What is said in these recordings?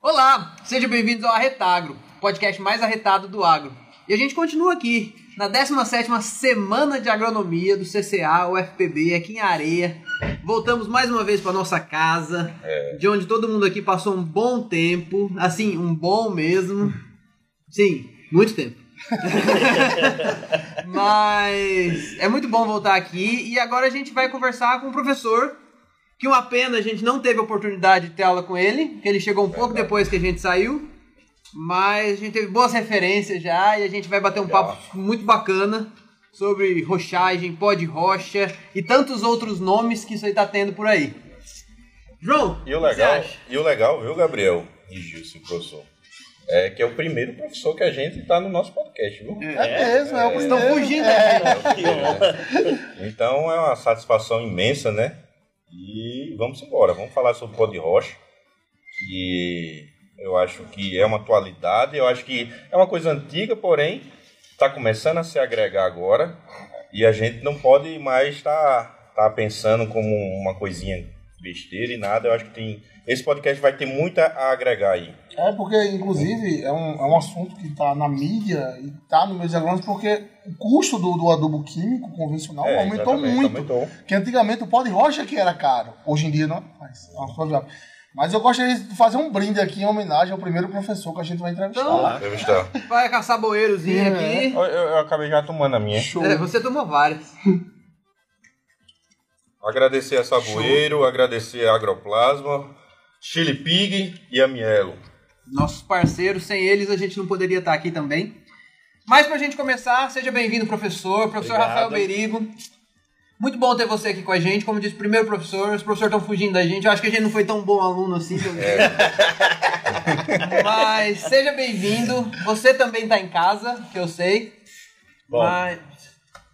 Olá, sejam bem-vindos ao Arretagro, podcast mais arretado do agro. E a gente continua aqui na 17ª Semana de Agronomia do CCA, UFPB, aqui em Areia. Voltamos mais uma vez para nossa casa, de onde todo mundo aqui passou um bom tempo, assim, um bom mesmo. Sim, muito tempo. Mas é muito bom voltar aqui. E agora a gente vai conversar com o professor, que uma pena a gente não teve oportunidade de ter aula com ele, que ele chegou um pouco depois que a gente saiu, mas a gente teve boas referências já e a gente vai bater um papo muito bacana sobre rochagem, pó de rocha e tantos outros nomes que isso aí tá tendo por aí. João, E o legal, e o legal, viu, Gabriel e Gilson, professor? É que é o primeiro professor que a gente tá no nosso podcast, viu? É mesmo, é o Estão primeiro. fugindo É. daqui. Então é uma satisfação imensa, né? E vamos embora, vamos falar sobre pó de rocha, que eu acho que é uma atualidade, eu acho que é uma coisa antiga, porém está começando a se agregar agora e a gente não pode mais estar tá, pensando como uma coisinha besteira e nada. Eu acho que tem esse podcast vai ter muito a agregar aí. É porque, inclusive, é um, é um assunto que está na mídia e está no meio agrônomos porque o custo do, do adubo químico convencional É, aumentou muito. aumentou. Que antigamente o pó de rocha que era caro. Hoje em dia não é mais. É Mas eu gostaria de fazer um brinde aqui em homenagem ao primeiro professor que a gente vai entrevistar. Então, Entrevistar. Vai caçar boeirozinho É. aqui. Eu, eu- eu acabei já tomando a minha. Show. É, você tomou várias. Agradecer a Saboeiro, agradecer a Agroplasma, Chili Pig e a Mielo. Nossos parceiros, sem eles a gente não poderia estar aqui também. Mas pra gente começar, seja bem-vindo, professor, professor Obrigado. Rafael Berigo. Muito bom ter você aqui com a gente, como disse, primeiro professor, os professores estão fugindo da gente, eu acho que a gente não foi tão bom aluno assim. jeito. Mas seja bem-vindo, você também tá em casa, que eu sei. Bom. Mas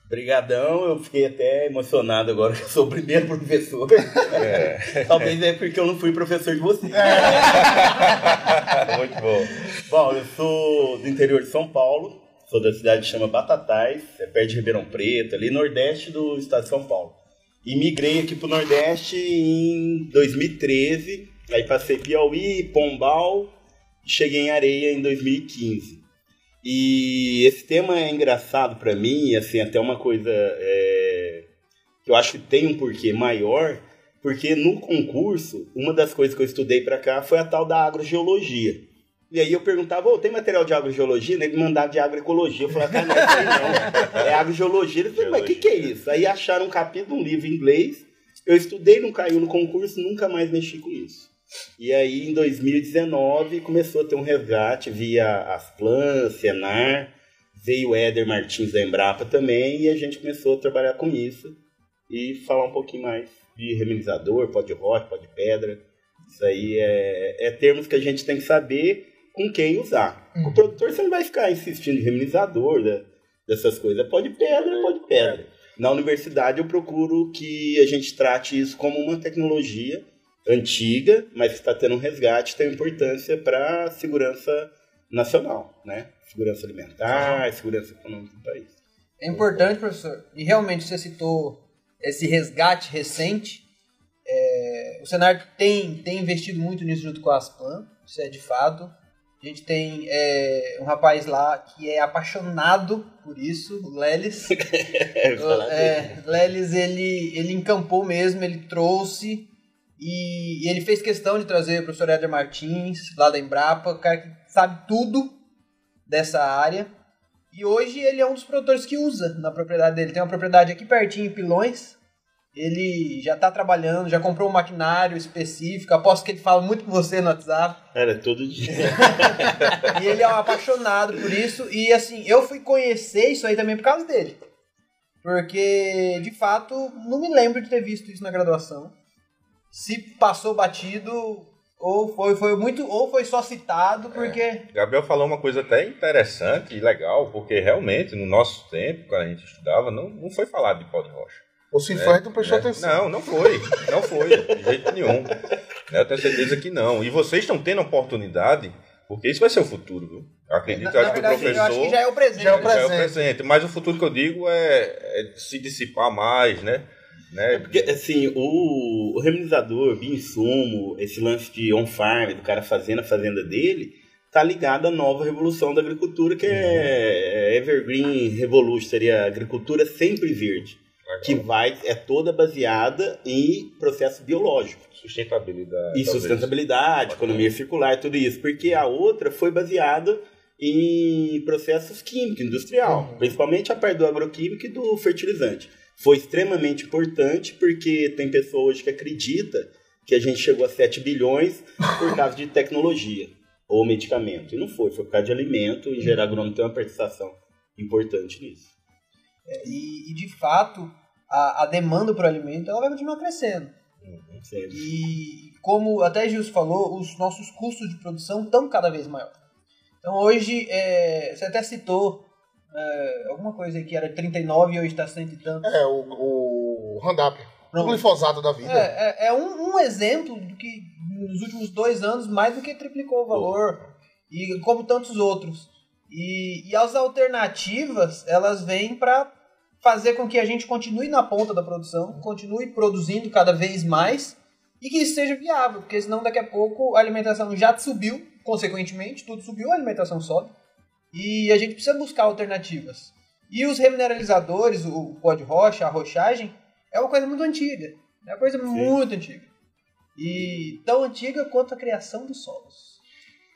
Brigadão, eu fiquei até emocionado agora que eu sou o primeiro professor. Talvez é porque eu não fui professor de vocês. Muito bom. Bom, eu sou do interior de São Paulo, sou da cidade que chama Batatais, é perto de Ribeirão Preto, ali nordeste do estado de São Paulo. E migrei aqui pro Nordeste em 2013, aí passei Piauí, Pombal, e cheguei em Areia em 2015. E esse tema é engraçado para mim, assim, até uma coisa é, que eu acho que tem um porquê maior, porque no concurso, uma das coisas que eu estudei para cá foi a tal da agrogeologia. E aí eu perguntava, ô, tem material de agrogeologia? Ele mandava de agroecologia. Eu falava, cara, não, isso aí não. É agrogeologia. Ele falou, mas o que, que é isso? Aí acharam um capítulo, um livro em inglês. Eu estudei, não caiu no concurso, nunca mais mexi com isso. E aí, em 2019, começou a ter um resgate via Asplan, Senar, veio o Éder Martins da Embrapa também, e a gente começou a trabalhar com isso e falar um pouquinho mais de reminizador, pó de rocha, pó de pedra. Isso aí é, é termos que a gente tem que saber com quem usar. O produtor você não vai ficar insistindo em reminizador, né, dessas coisas. É pó de pedra, é pó de pedra. Na universidade eu procuro que a gente trate isso como uma tecnologia antiga, mas que está tendo um resgate, tem importância para a segurança nacional, né? Segurança alimentar, segurança econômica do país. é importante, professor, e realmente você citou esse resgate recente. É, o Senar tem, tem investido muito nisso junto com a Asplan, isso é de fato. A gente tem é, um rapaz lá que é apaixonado por isso, o Lelis. falar é, Lelis, ele, ele encampou mesmo, ele trouxe e, e ele fez questão de trazer o professor Éder Martins, lá da Embrapa, o cara que sabe tudo dessa área. E hoje ele é um dos produtores que usa na propriedade dele. Tem uma propriedade aqui pertinho em Pilões. Ele já está trabalhando, já comprou um maquinário específico. Aposto que ele fala muito com você no WhatsApp. Era todo dia. E ele é um apaixonado por isso. E assim, eu fui conhecer isso aí também por causa dele. Porque, de fato, não me lembro de ter visto isso na graduação. Se passou batido, ou foi, foi muito, ou foi só citado, porque. Gabriel falou uma coisa até interessante e legal, porque realmente no nosso tempo, quando a gente estudava, não, não foi falado de pó de rocha. O Cifrete não prestou né? atenção. Não, não foi. Não foi, de jeito nenhum. Né, Eu tenho certeza que não. E vocês estão tendo a oportunidade, porque isso vai ser o futuro, viu? Eu acredito Na, que na o verdade, professor eu acho que já é o presente. Já é o né? já é o presente. presente. Mas o futuro que eu digo é, é se dissipar mais, né? Né? Porque, assim, o, o remunizador, bioinsumo, esse lance de on-farm, do cara fazendo a fazenda dele, tá ligado à nova revolução da agricultura, que é, é Evergreen Revolution, seria a agricultura sempre verde, que vai, é toda baseada em processo biológico. Sustentabilidade. E talvez. sustentabilidade, economia circular, tudo isso. Porque a outra foi baseada em processos químicos, industrial, principalmente a parte do agroquímico e do fertilizante. Foi extremamente importante porque tem pessoa hoje que acredita que a gente chegou a 7 bilhões por causa de tecnologia ou medicamento. E não foi, foi por causa de alimento. E gerar agrônomo tem uma participação importante nisso. E, e, de fato, a, a demanda por alimento ela vai continuar crescendo. Sempre. E como até Gilson falou, os nossos custos de produção estão cada vez maiores. Então hoje, é, você até citou é, alguma coisa que era 39 e hoje está cento e tanto. É, o, o. O glifosato da vida. É, é, é um, um exemplo do que nos últimos dois anos mais do que triplicou o valor. E como tantos outros. E, e as alternativas, elas vêm para fazer com que a gente continue na ponta da produção, continue produzindo cada vez mais e que isso seja viável, porque senão daqui a pouco a alimentação já subiu, consequentemente, tudo subiu, a alimentação sobe. E a gente precisa buscar alternativas. E os remineralizadores, o pó de rocha, a rochagem, é uma coisa muito antiga. É uma coisa muito antiga. E tão antiga quanto a criação dos solos.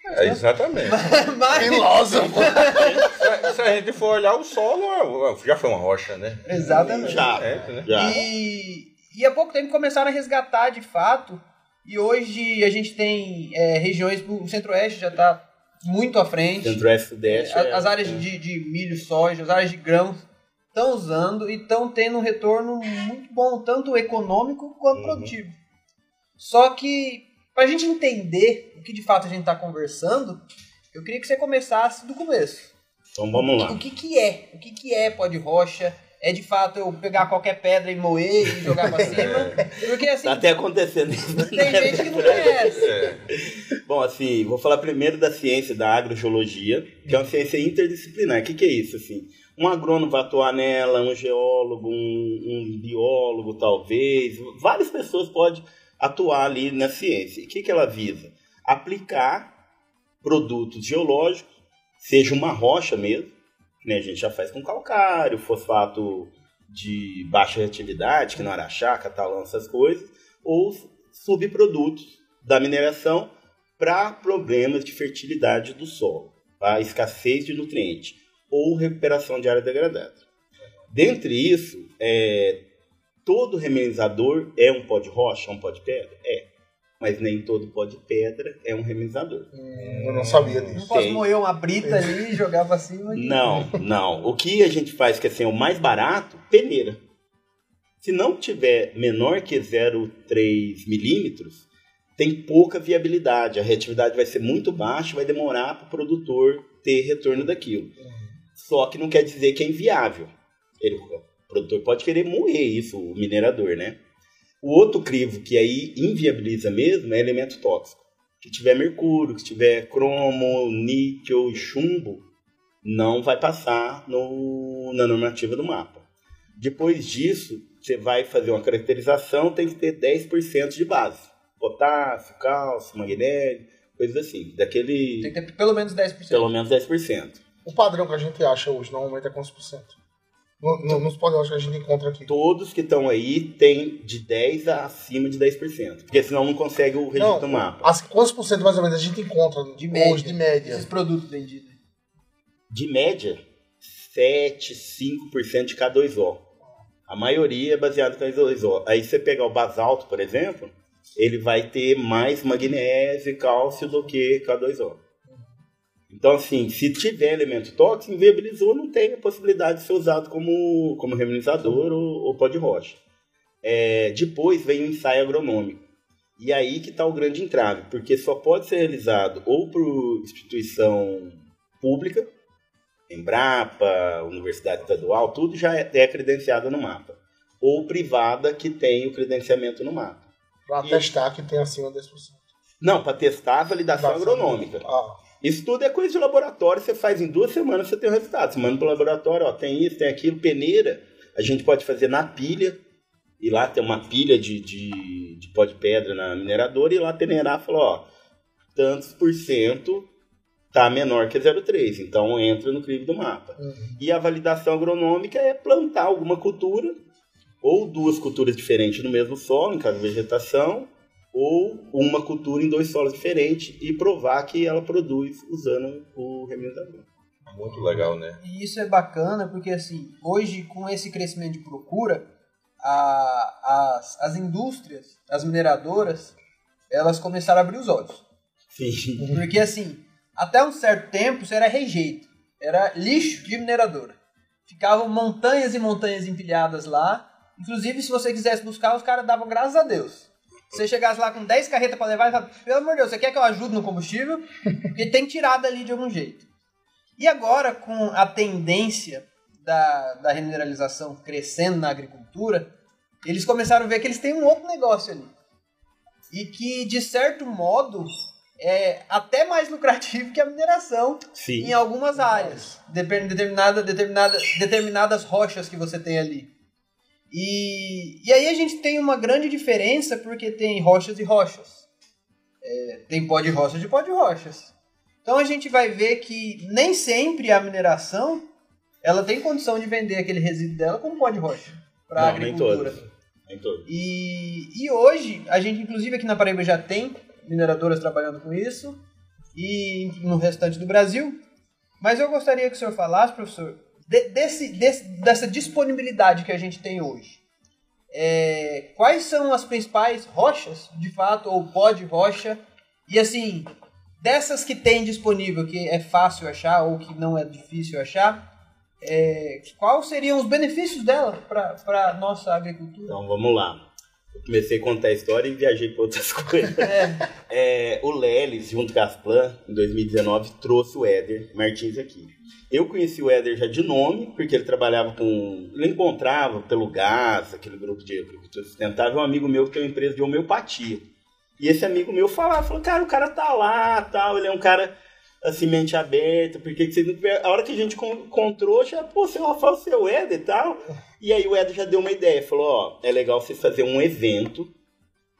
É, exatamente. Mas, Filósofo. se, se a gente for olhar o solo, já foi uma rocha, né? exatamente. Já, É, né? já. E, e há pouco tempo começaram a resgatar de fato. E hoje a gente tem é, regiões, o centro-oeste já está muito à frente. Centro-Oeste e Sudeste. A- é- As áreas de, de milho, soja, as áreas de grãos estão usando e estão tendo um retorno muito bom, tanto econômico quanto Uhum. produtivo. Só que, para a gente entender o que de fato a gente está conversando, eu queria que você começasse do começo. Então vamos lá. O que, que é? O que, que é pó de rocha? É de fato eu pegar qualquer pedra e moer e jogar pra cima? Porque assim, Tá até acontecendo isso. tem gente que não conhece. É. Bom, assim, vou falar primeiro da ciência da agrogeologia, que é uma ciência interdisciplinar. O que, que é isso, assim? Um agrônomo vai atuar nela, um geólogo, um, um biólogo, talvez. Várias pessoas podem atuar ali na ciência. E o que, que ela visa? Aplicar produtos geológicos, seja uma rocha mesmo, que nem a gente já faz com calcário, fosfato de baixa reatividade, que não araxá, catalão, essas coisas, ou subprodutos da mineração para problemas de fertilidade do solo, para escassez de nutriente ou recuperação de área degradada. Dentre isso, é, todo reminizador é um pó de rocha, um pó de pedra? É. Mas nem todo pó de pedra é um reminizador. Eu não sabia Não disso. posso Tem. moer uma brita ali e jogar pra cima. que- Não, não. O que a gente faz que assim, é o mais barato, peneira. Se não tiver menor que 0,3 milímetros, tem pouca viabilidade. A reatividade vai ser muito baixa, vai demorar para o produtor ter retorno daquilo. Só que não quer dizer que é inviável. Ele- o produtor pode querer moer isso, o minerador, né? O outro crivo que aí inviabiliza mesmo é elemento tóxico. Que tiver mercúrio, que tiver cromo, níquel e chumbo, não vai passar no, na normativa do mapa. Depois disso, você vai fazer uma caracterização, tem que ter 10% de base. Potássio, cálcio, magnésio, coisas assim. Daquele, Tem que ter pelo menos 10%. pelo menos 10%. O padrão que a gente acha hoje normalmente é quantos por cento? No, no, nos podcasts que a gente encontra aqui. Todos que estão aí têm de 10% a acima de 10%. Porque senão não consegue o registro do mapa. as, quantos por cento mais ou menos a gente encontra De média. hoje de média? Esses produtos vendidos. De média, 7, 5% de K2O. A maioria é baseado em K2O. Aí você pegar o basalto, por exemplo, ele vai ter mais magnésio e cálcio do que K2O. Então, assim, se tiver elemento tóxico, inviabilizou, não tem a possibilidade de ser usado como, como reminizador ou, ou pó de rocha. É, depois vem o ensaio agronômico. E aí que está o grande entrave, porque só pode ser realizado ou por instituição pública, Embrapa, Universidade Estadual, tudo já é, é credenciado no mapa. Ou privada que tem o credenciamento no mapa. Pra E- testar que tem acima de 10%. Não, para testar a validação Da- agronômica. Ah, Isso tudo é coisa de laboratório, você faz em duas semanas, você tem o resultado. Você manda para o laboratório, ó, tem isso, tem aquilo, peneira, a gente pode fazer na pilha, e lá tem uma pilha de, de, de pó de pedra na mineradora, e lá peneirar e falar, ó, tantos por cento tá menor que 0,3, então entra no crivo do mapa. E a validação agronômica é plantar alguma cultura, ou duas culturas diferentes no mesmo solo, em caso de vegetação, ou uma cultura em dois solos diferentes e provar que ela produz usando o reminador. Muito legal, né? E isso é bacana porque, assim, hoje, com esse crescimento de procura, a- as, as indústrias, as mineradoras, elas começaram a abrir os olhos. Sim. Porque, assim, até um certo tempo, isso era rejeito. Era lixo de mineradora. Ficavam montanhas e montanhas empilhadas lá. Inclusive, se você quisesse buscar, os caras davam graças a Deus. Se você chegasse lá com 10 carretas para levar, e falava, pelo amor de Deus, você quer que eu ajude no combustível? Porque tem que tirar dali de algum jeito. E agora, com a tendência da, da remineralização crescendo na agricultura, eles começaram a ver que eles têm um outro negócio ali. E que, de certo modo, é até mais lucrativo que a mineração Sim. em algumas áreas, determinada, determinada, determinadas rochas que você tem ali. E, e aí a gente tem uma grande diferença porque tem rochas e rochas. É, tem pó de rochas e pó de rochas. Então a gente vai ver que nem sempre a mineração ela tem condição de vender aquele resíduo dela como pó de rocha para a nem agricultura. Nem todas. E, e hoje, a gente, inclusive aqui na Paraíba já tem mineradoras trabalhando com isso, e no restante do Brasil. Mas eu gostaria que o senhor falasse, professor, de- desse, desse- dessa disponibilidade que a gente tem hoje. É, quais são as principais rochas, de fato, ou pó de rocha? E assim, dessas que tem disponível, que é fácil achar ou que não é difícil achar, é, quais seriam os benefícios dela para a nossa agricultura? Então vamos lá. Comecei a contar a história e viajei para outras coisas. É, o Lelis, junto com a Asplan, em 2019, trouxe o Éder Martins aqui. Eu conheci o Éder já de nome, porque ele trabalhava com. Ele encontrava pelo gás, aquele grupo de agricultura sustentável, um amigo meu que tem uma empresa de homeopatia. E esse amigo meu falava, falou, cara, o cara tá lá, tal, ele é um cara assim, mente aberta, porque que você não... a hora que a gente con- encontrou, já, pô, seu Rafael, seu Éder e tal. E aí o Éder já deu uma ideia, falou, ó, é legal você fazer um evento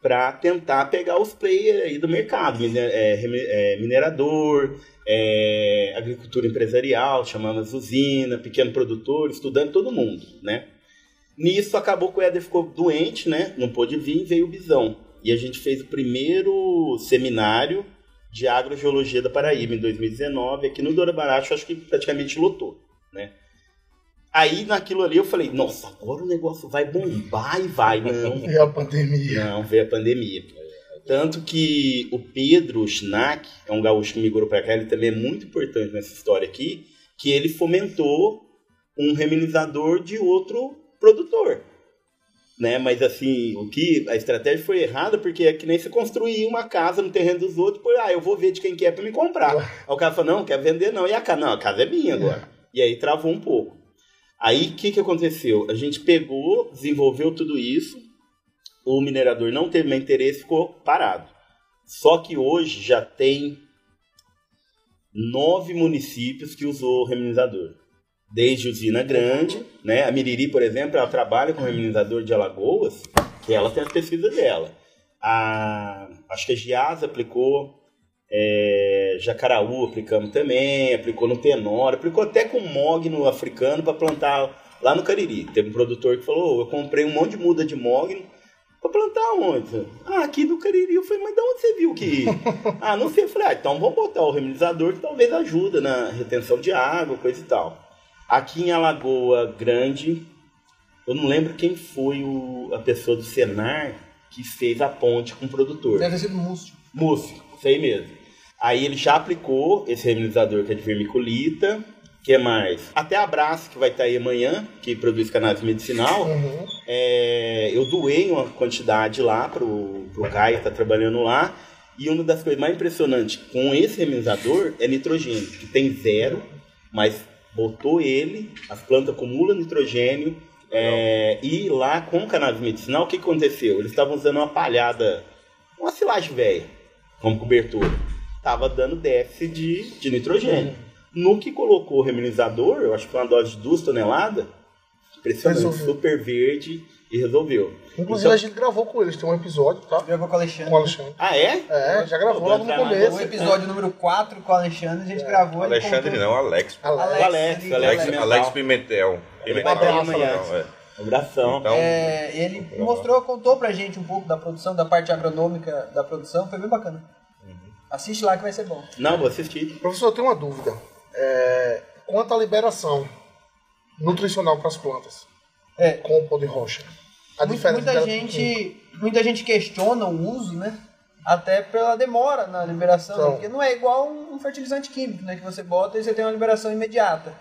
para tentar pegar os players aí do mercado, é, é, minerador, é, agricultura empresarial, chamamos usina, pequeno produtor, estudante, todo mundo, né? Nisso acabou que o Éder ficou doente, né? Não pôde vir, veio o Bisão. E a gente fez o primeiro seminário de agrogeologia da Paraíba em 2019, aqui no Baracho, acho que praticamente lotou, né? Aí naquilo ali eu falei, nossa, agora o negócio vai bombar e vai, não. E a pandemia. Não, veio a pandemia. Tanto que o Pedro Schnack, é um gaúcho que migrou para cá, ele também é muito importante nessa história aqui, que ele fomentou um reminizador de outro produtor. Né? Mas assim, o que a estratégia foi errada porque é que nem se construir uma casa no terreno dos outros, depois, ah, eu vou ver de quem que é para me comprar. Aí o cara falou, não, não quer vender não. E a casa, não, a casa é minha agora. E aí travou um pouco. Aí o que, que aconteceu? A gente pegou, desenvolveu tudo isso, o minerador não teve interesse ficou parado. Só que hoje já tem nove municípios que usou o reminizador. Desde usina grande, né? A Miriri, por exemplo, ela trabalha com reminizador de Alagoas, que ela tem as pesquisas dela. A, acho que a Giasa aplicou, é, Jacaraú aplicamos também, aplicou no Tenor, aplicou até com mogno africano para plantar lá no Cariri. Teve um produtor que falou: "Ô, eu comprei um monte de muda de mogno Pra plantar onde? Ah, aqui no Cariri. Eu falei, mas de onde você viu que... ah, não sei. Eu falei, ah, então vamos botar o reminizador que talvez ajuda na retenção de água, coisa e tal. Aqui em Alagoa Grande, eu não lembro quem foi o, a pessoa do Senar que fez a ponte com o produtor. Deve ter sido músculo. Músculo, isso aí mesmo. Aí ele já aplicou esse reminizador que é de vermiculita. que mais? Até Abraço, que vai estar aí amanhã, que produz cannabis medicinal. Uhum. É, eu doei uma quantidade lá pro, pro Caio, que tá trabalhando lá. E uma das coisas mais impressionantes com esse reminizador é nitrogênio, que tem zero, mas botou ele, as plantas acumulam nitrogênio. é, e lá com o cannabis medicinal, o que aconteceu? Eles estavam usando uma palhada, uma silagem velha, como cobertura. Estava dando déficit de, de nitrogênio. No que colocou o reminizador, eu acho que foi uma dose de 2 toneladas, impressionante, Resolveu. super verde e resolveu. Inclusive Então- a gente gravou com eles, tem um episódio, tá? Gravou com o Alexandre. Com o Alexandre. Ah, é? É, já gravou no vai começo. O episódio número 4 com o Alexandre, a gente gravou. ele Alexandre não, Alex. Alex. O Alex, ele- o Alex Alex, Pimentel. Alex Pimentel. Pimentel. abraço, Não, Alex. é. Abração. Então, É, ele mostrou, contou pra gente um pouco da produção, da parte agronômica da produção, foi bem bacana. Assiste lá que vai ser bom. Não, vou assistir. Professor, eu tenho uma dúvida. É, quanto à liberação nutricional para as plantas É, com o pó de rocha? A muita dela- gente, muita gente questiona o uso, né? Até pela demora na liberação, Então. né? porque não é igual um fertilizante químico, né? Que você bota e você tem uma liberação imediata.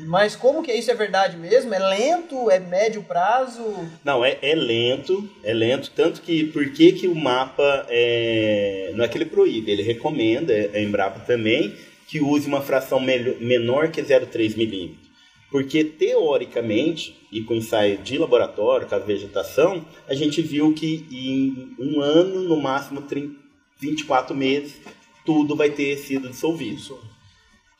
Mas como que isso é verdade mesmo? É lento? É médio prazo? Não, é, é lento, é lento, tanto que por que, que o mapa é, não é que ele proíbe, ele recomenda, a Embrapa também, que use uma fração menor que 0,3 milímetros. Porque teoricamente, e com ensaio de laboratório, com a vegetação, a gente viu que em um ano, no máximo 30, 24 meses, tudo vai ter sido dissolvido.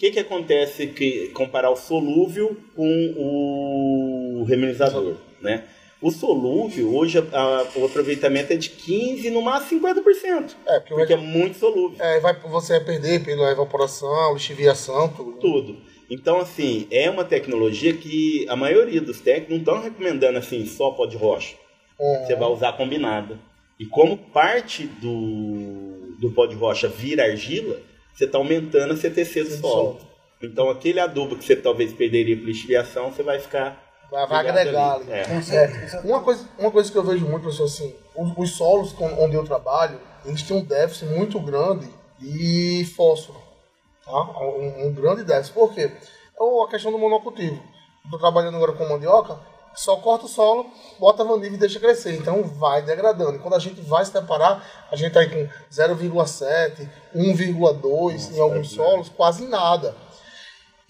O que, que acontece que comparar o solúvel com o reminizador, né? O solúvel, hoje a- o aproveitamento é de 15, no máximo 50%. É, porque, Porque é muito solúvel, é, vai, você vai perder pela evaporação, lixiviação, tudo. tudo. Então, assim, é uma tecnologia que a maioria dos técnicos não estão recomendando, assim, só pó de rocha. Uhum. Você vai usar combinada. E como parte do, do pó de rocha vira argila, você está aumentando a CTC do solo. Então, aquele adubo que você talvez perderia por lixiviação, você vai ficar... Vai, vai ligado agregar ali. ali. É. É, você- uma, coisa, uma coisa que eu vejo muito, professor, assim, os, os solos com- onde eu trabalho, eles têm um déficit muito grande de fósforo. Tá? Um, um grande déficit. Por quê? Ou a questão do monocultivo. Estou trabalhando agora com mandioca, só corta o solo, bota a vanilha e deixa crescer. Então vai degradando. E quando a gente vai se deparar, a gente está aí com 0,7, 1,2 em alguns solos, quase nada.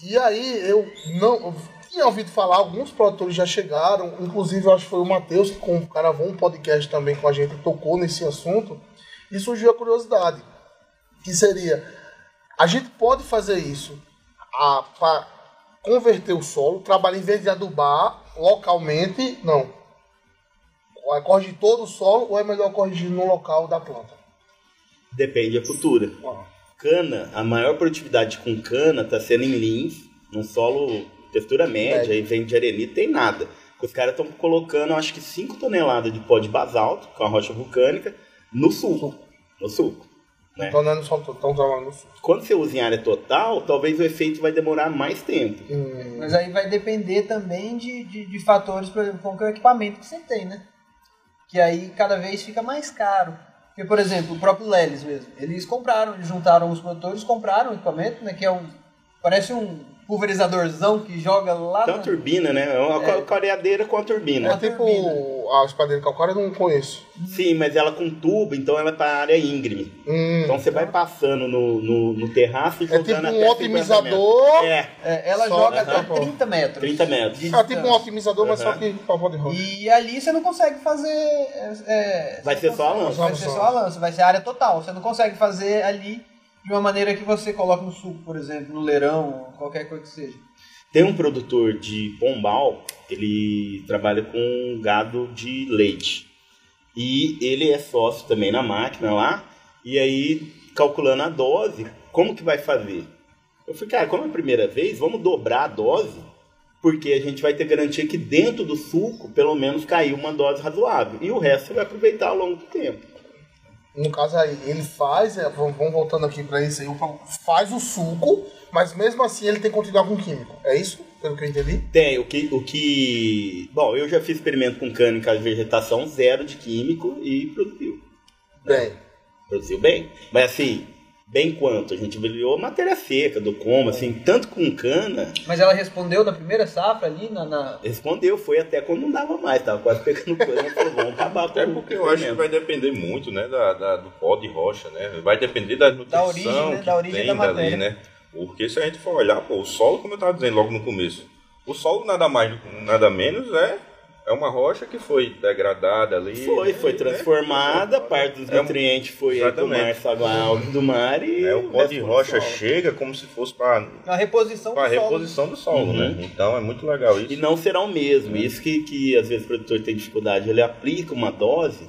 E aí eu não eu tinha ouvido falar, alguns produtores já chegaram, inclusive eu acho que foi o Matheus que com- gravou um podcast também com a gente, tocou nesse assunto, e surgiu a curiosidade, que seria, a gente pode fazer isso para converter o solo, trabalhar em vez de adubar localmente, não. Vai corrigir todo o solo ou é melhor corrigir no local da planta? Depende da cultura. Cana, a maior produtividade com cana está sendo em lins, num solo textura média, É. e vem de arenita, tem nada. Os caras estão colocando, acho que 5 toneladas de pó de basalto, com a rocha vulcânica, no suco. No suco. Né? Então não é no solo, estão trabalhando no sul. Quando você usa em área total, talvez o efeito vai demorar mais tempo. Hum, Mas aí vai depender também de, de, de fatores, por exemplo, como que é o equipamento que você tem, né? Que aí cada vez fica mais caro. Porque, por exemplo, o próprio Lelis mesmo, eles compraram, eles juntaram os produtores, compraram o equipamento, né? Que é um. Parece um pulverizadorzão que joga lá. Tem uma na- turbina, né? É uma É. coreadeira com a turbina. É tipo a espadeira calcária, eu não conheço. Sim, mas ela com tubo, então ela é para área íngreme. Hum, Então você vai passando no, no, no terraço e é tipo até um 50 otimizador. É, É, ela Só, joga né? até Tá bom. 30 metros. 30 metros. de É tipo um otimizador, mas só que pra pó de. E ali você não consegue fazer. é, é, Vai ser só a consegue- lança. Vai ser só a lança, vai ser a área total. Você não consegue fazer ali de uma maneira que você coloca no suco, por exemplo, no leirão, qualquer coisa que seja. Tem um produtor de Pombal, ele trabalha com gado de leite. E ele é sócio também na máquina lá. E aí, calculando a dose, como que vai fazer? Eu falei, cara, como é a primeira vez, vamos dobrar a dose, porque a gente vai ter garantia que dentro do suco, pelo menos, caiu uma dose razoável. E o resto você vai aproveitar ao longo do tempo. No caso aí, ele faz, é, vamos, voltando aqui pra isso aí, faz o suco, mas mesmo assim ele tem que continuar com químico. É isso? Pelo que eu entendi? Tem, o que, o que. Bom, eu já fiz experimento com casa de vegetação, zero de químico e produziu. Bem. Produziu bem. Mas assim, bem quanto? A gente avaliou matéria seca, do como, assim, tanto com cana, Mas ela respondeu na primeira safra ali, na. na- respondeu, foi até quando não dava mais, tava quase pegando cana, falou, vamos acabar com Até porque eu acho que vai depender muito, né, da, da- do pó de rocha, né? Vai depender da nutrição origem, né? Da origem tem da dali, né? Porque se a gente for olhar, pô, o solo, como eu estava dizendo logo no começo, o solo nada mais, nada menos é é uma rocha que foi degradada ali. Foi, foi né? transformada, parte dos É um- nutrientes foi aí pro mar, alta do mar e É, o pó de rocha do solo. chega como se fosse para A reposição a do solo. reposição do solo, Uhum. né? Então é muito legal isso. E não será o mesmo. Isso que, que às vezes o produtor tem dificuldade. Ele aplica uma dose,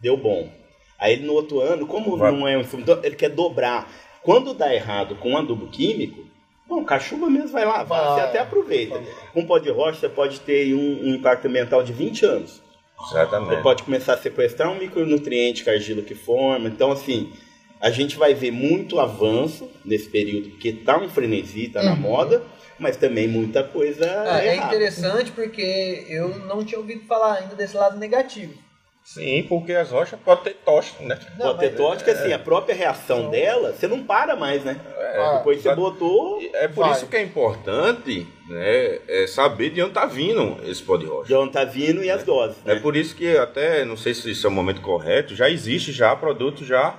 deu bom. Aí no outro ano, como Vai. não é um insumo, ele quer dobrar. Quando dá errado com um adubo químico, bom, cachuva mesmo vai lá, vai, Vai. você até aproveita. Com pó de rocha você pode ter um, um impacto ambiental de 20 anos. Você Exatamente. pode começar a sequestrar um micronutriente que a argila que forma. Então, assim, a gente vai ver muito avanço nesse período, porque tá um frenesi, tá na Uhum. moda, mas também muita coisa É, é errada. interessante porque eu não tinha ouvido falar ainda desse lado negativo. Sim, porque as rochas podem ter tocha, né? Não, Pode ter mas- tóxica, assim, a própria reação dela, você não para mais, né? Ah, Depois você botou, É por Vai. isso que é importante né, é saber de onde está vindo esse pó de rocha. já não tá vindo e as doses, É né? por isso que até, não sei se isso é o momento correto, já existe já produtos já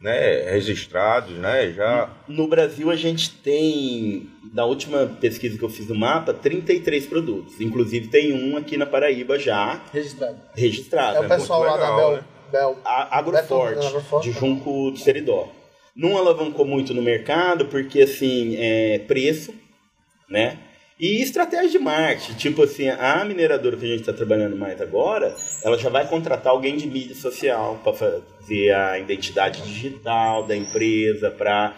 né, registrados, né? Já No Brasil a gente tem, na última pesquisa que eu fiz no mapa, 33 produtos. Inclusive tem um aqui na Paraíba já Registrado. registrado. É o né? pessoal lá legal, da Bel. né? Bel. A- Agroforte, Beto- Agroforte. de Junco do Seridó. Não alavancou muito no mercado, porque assim, é preço, né? E estratégia de marketing, tipo assim, a mineradora que a gente está trabalhando mais agora, ela já vai contratar alguém de mídia social para fazer a identidade digital da empresa, para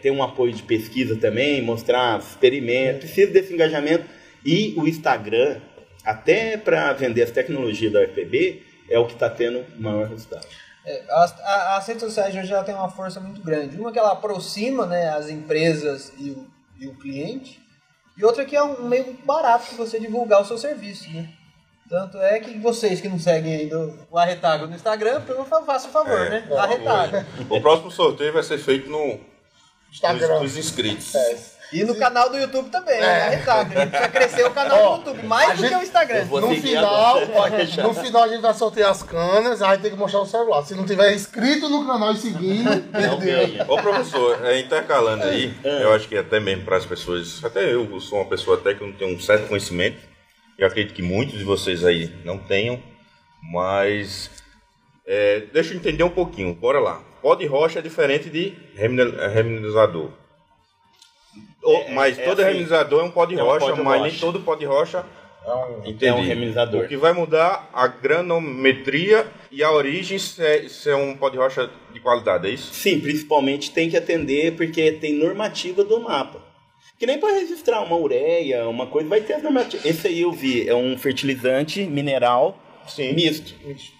ter um apoio de pesquisa também, mostrar experimentos, precisa desse engajamento. E o Instagram, até para vender as tecnologias da UFPB, é o que está tendo maior resultado. É, as, a- as redes sociais hoje ela tem uma força muito grande. Uma que ela aproxima né, as empresas e o, e o cliente, e outra que é um meio barato de você divulgar o seu serviço. Né? Tanto é que vocês que não seguem ainda o Arretago no Instagram, por favor, faça o favor, É, né? Arretago. o próximo sorteio vai ser feito no Instagram. nos, nos inscritos. É. E no canal do YouTube também, É. né? Arretago. A gente precisa crescer o canal Ó, do YouTube, mais do gente- que o Instagram. No final, ó, no final a gente vai sortear as canas, aí tem que mostrar o celular. Se não tiver inscrito no canal e seguindo, Não ganha. Ô professor, é, intercalando aí, eu acho que até mesmo para as pessoas, até eu sou uma pessoa até que não tenho um certo conhecimento, eu acredito que muitos de vocês aí não tenham, mas é, deixa eu entender um pouquinho, bora lá. Pó de rocha é diferente de remine- é, mas é todo assim, é um pó de é um rocha, pó de mas rocha. nem todo pó de rocha Entendi. É um. O que vai mudar a granometria e a origem se é, se é um pó de rocha de qualidade, é isso? Sim, principalmente tem que atender porque tem normativa do mapa. Que nem para registrar uma ureia, uma coisa, vai ter as normativas. Esse aí eu vi, é um fertilizante mineral Sim. misto.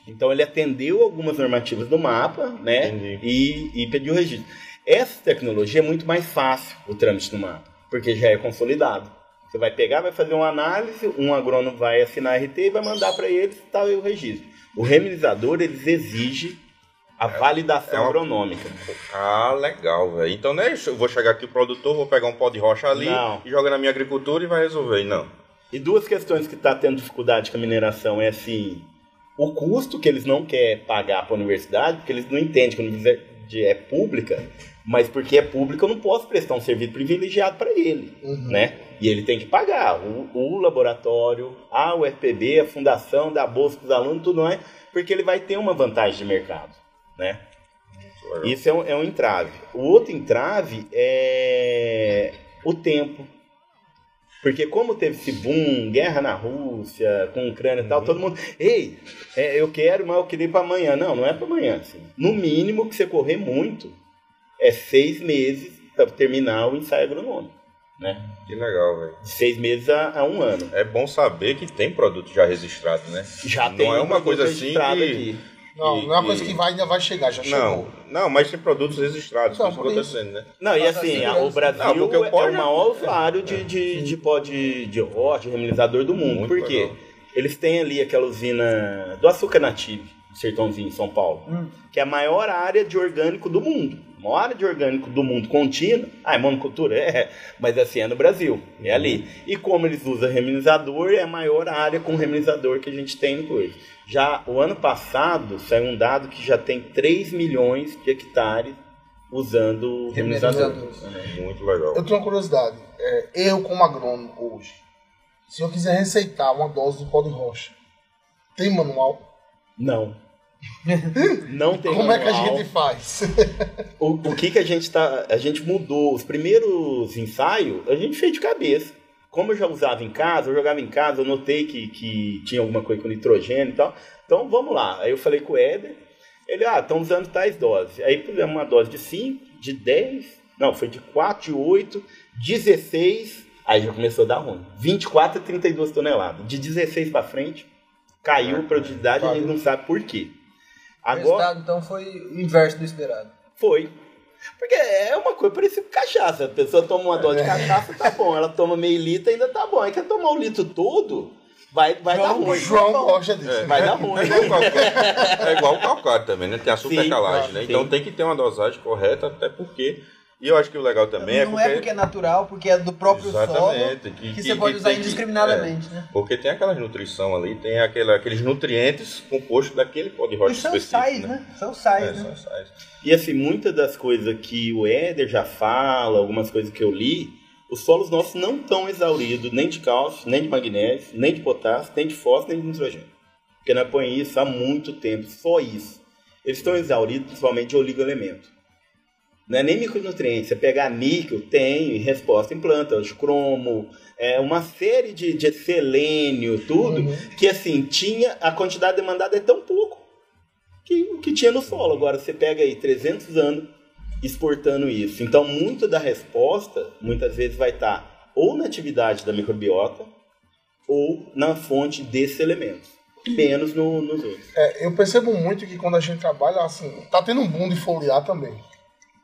Então ele atendeu algumas normativas do mapa, né? Entendi. E, e pediu registro. Essa tecnologia é muito mais fácil o trâmite do mapa, porque já é consolidado. Você vai pegar, vai fazer uma análise, um agrônomo vai assinar RT e vai mandar para eles tá aí o registro. O reminizador, eles exigem a validação é uma- agronômica. Ah, legal, velho. Então, né, eu vou chegar aqui o produtor, vou pegar um pó de rocha ali Não. e joga na minha agricultura e vai resolver. Não. E duas questões que está tendo dificuldade com a mineração é assim, o custo que eles não querem pagar para a universidade, porque eles não entendem que a universidade é pública, mas porque é pública eu não posso prestar um serviço privilegiado para ele, né? E ele tem que pagar o, o laboratório, a UFPB, a fundação, da bolsa dos alunos, tudo mais, porque ele vai ter uma vantagem de mercado, né? Isso é um, é um entrave. O outro entrave é o tempo. Porque como teve esse boom, guerra na Rússia, com a Ucrânia e tal, todo mundo, ei, é, eu quero, mas eu queria ir para amanhã. Não, não é para amanhã. Assim. No mínimo que você correr muito, é seis meses para terminar o ensaio agronômico. Né? Que legal, velho. De seis meses a, a um ano. É bom saber que tem produto já registrado, né? Já Não tem é um uma produto coisa assim que- aqui. não, E- não é uma e- coisa que vai, ainda vai chegar, já Não, chegou. não, mas tem produtos registrados, Então, isso que dizendo, né? Não, e assim, a- o Brasil Não, é pó o maior usuário de, de, de pó de, de rocha, de reminizador do mundo. Muito Por quê? legal. Eles têm ali aquela usina do açúcar nativo, no Sertãozinho, em São Paulo, Hum. que é a maior área de orgânico do mundo. Maior área de orgânico do mundo contínua. Ah, é monocultura? É, mas assim, é no Brasil, é ali. E como eles usam reminizador, é a maior área com reminizador que a gente tem no coisa. Já o ano passado saiu um dado que já tem 3 milhões de hectares usando reminizador. Reminizadores. Muito legal. Eu tenho uma curiosidade. É, eu, como agrônomo hoje, Se eu quiser receitar uma dose de pó de rocha, tem manual? Não. Não tem Como é que a manual. gente faz? O, o que que a gente tá. A gente mudou. Os primeiros ensaios, a gente fez de cabeça. Como eu já usava em casa, eu jogava em casa, eu notei que, que tinha alguma coisa com nitrogênio e tal. Então vamos lá. Aí eu falei com o Éder. Ele, ah, estão usando tais doses. Aí pusemos uma dose de 5, de 10, não, foi de 4, de 8, 16. Aí já começou a dar ruim. 24 a 32 toneladas. De 16 para frente, caiu a produtividade, a gente não sabe por quê. O Agora. resultado, então, foi o inverso do esperado. Foi. Porque é uma coisa parecida com cachaça. A pessoa toma uma dose de cachaça, tá bom. Ela toma meio litro, ainda tá bom. Aí quer tomar um litro todo, vai, vai dar O ruim. João gosta disso. Vai dar ruim. É igual o calcário, é igual o calcário também, né? Tem a supercalagem, né? sim. Então tem que ter uma dosagem correta, até porque. E eu acho que o legal também é não porque. é porque é natural, porque é do próprio Exatamente, solo que- que, que- você pode que usar indiscriminadamente, né? Porque tem aquela nutrição ali, tem aquele, aqueles nutrientes compostos daquele pó de rocha E são sais, né? São sais, É, né? são sais. E assim, muitas das coisas que o Éder já fala, algumas coisas que eu li, os solos nossos não estão exauridos nem de cálcio, nem de magnésio, nem de potássio, nem de fósforo, nem de nitrogênio. Porque nós põe isso há muito tempo, só isso. Eles estão exauridos principalmente de oligoelementos. Não é nem micronutrientes. Você pegar níquel, tem em resposta em planta, de cromo, é, uma série de, de selênio, tudo, que assim, tinha, a quantidade demandada é tão pouco que o que tinha no solo. Agora você pega aí 300 anos exportando isso. Então, muito da resposta, muitas vezes, vai estar ou na atividade da microbiota ou na fonte desses elementos. Menos no, nos outros. É, eu percebo muito que quando a gente trabalha, assim, tá tendo um boom de foliar também.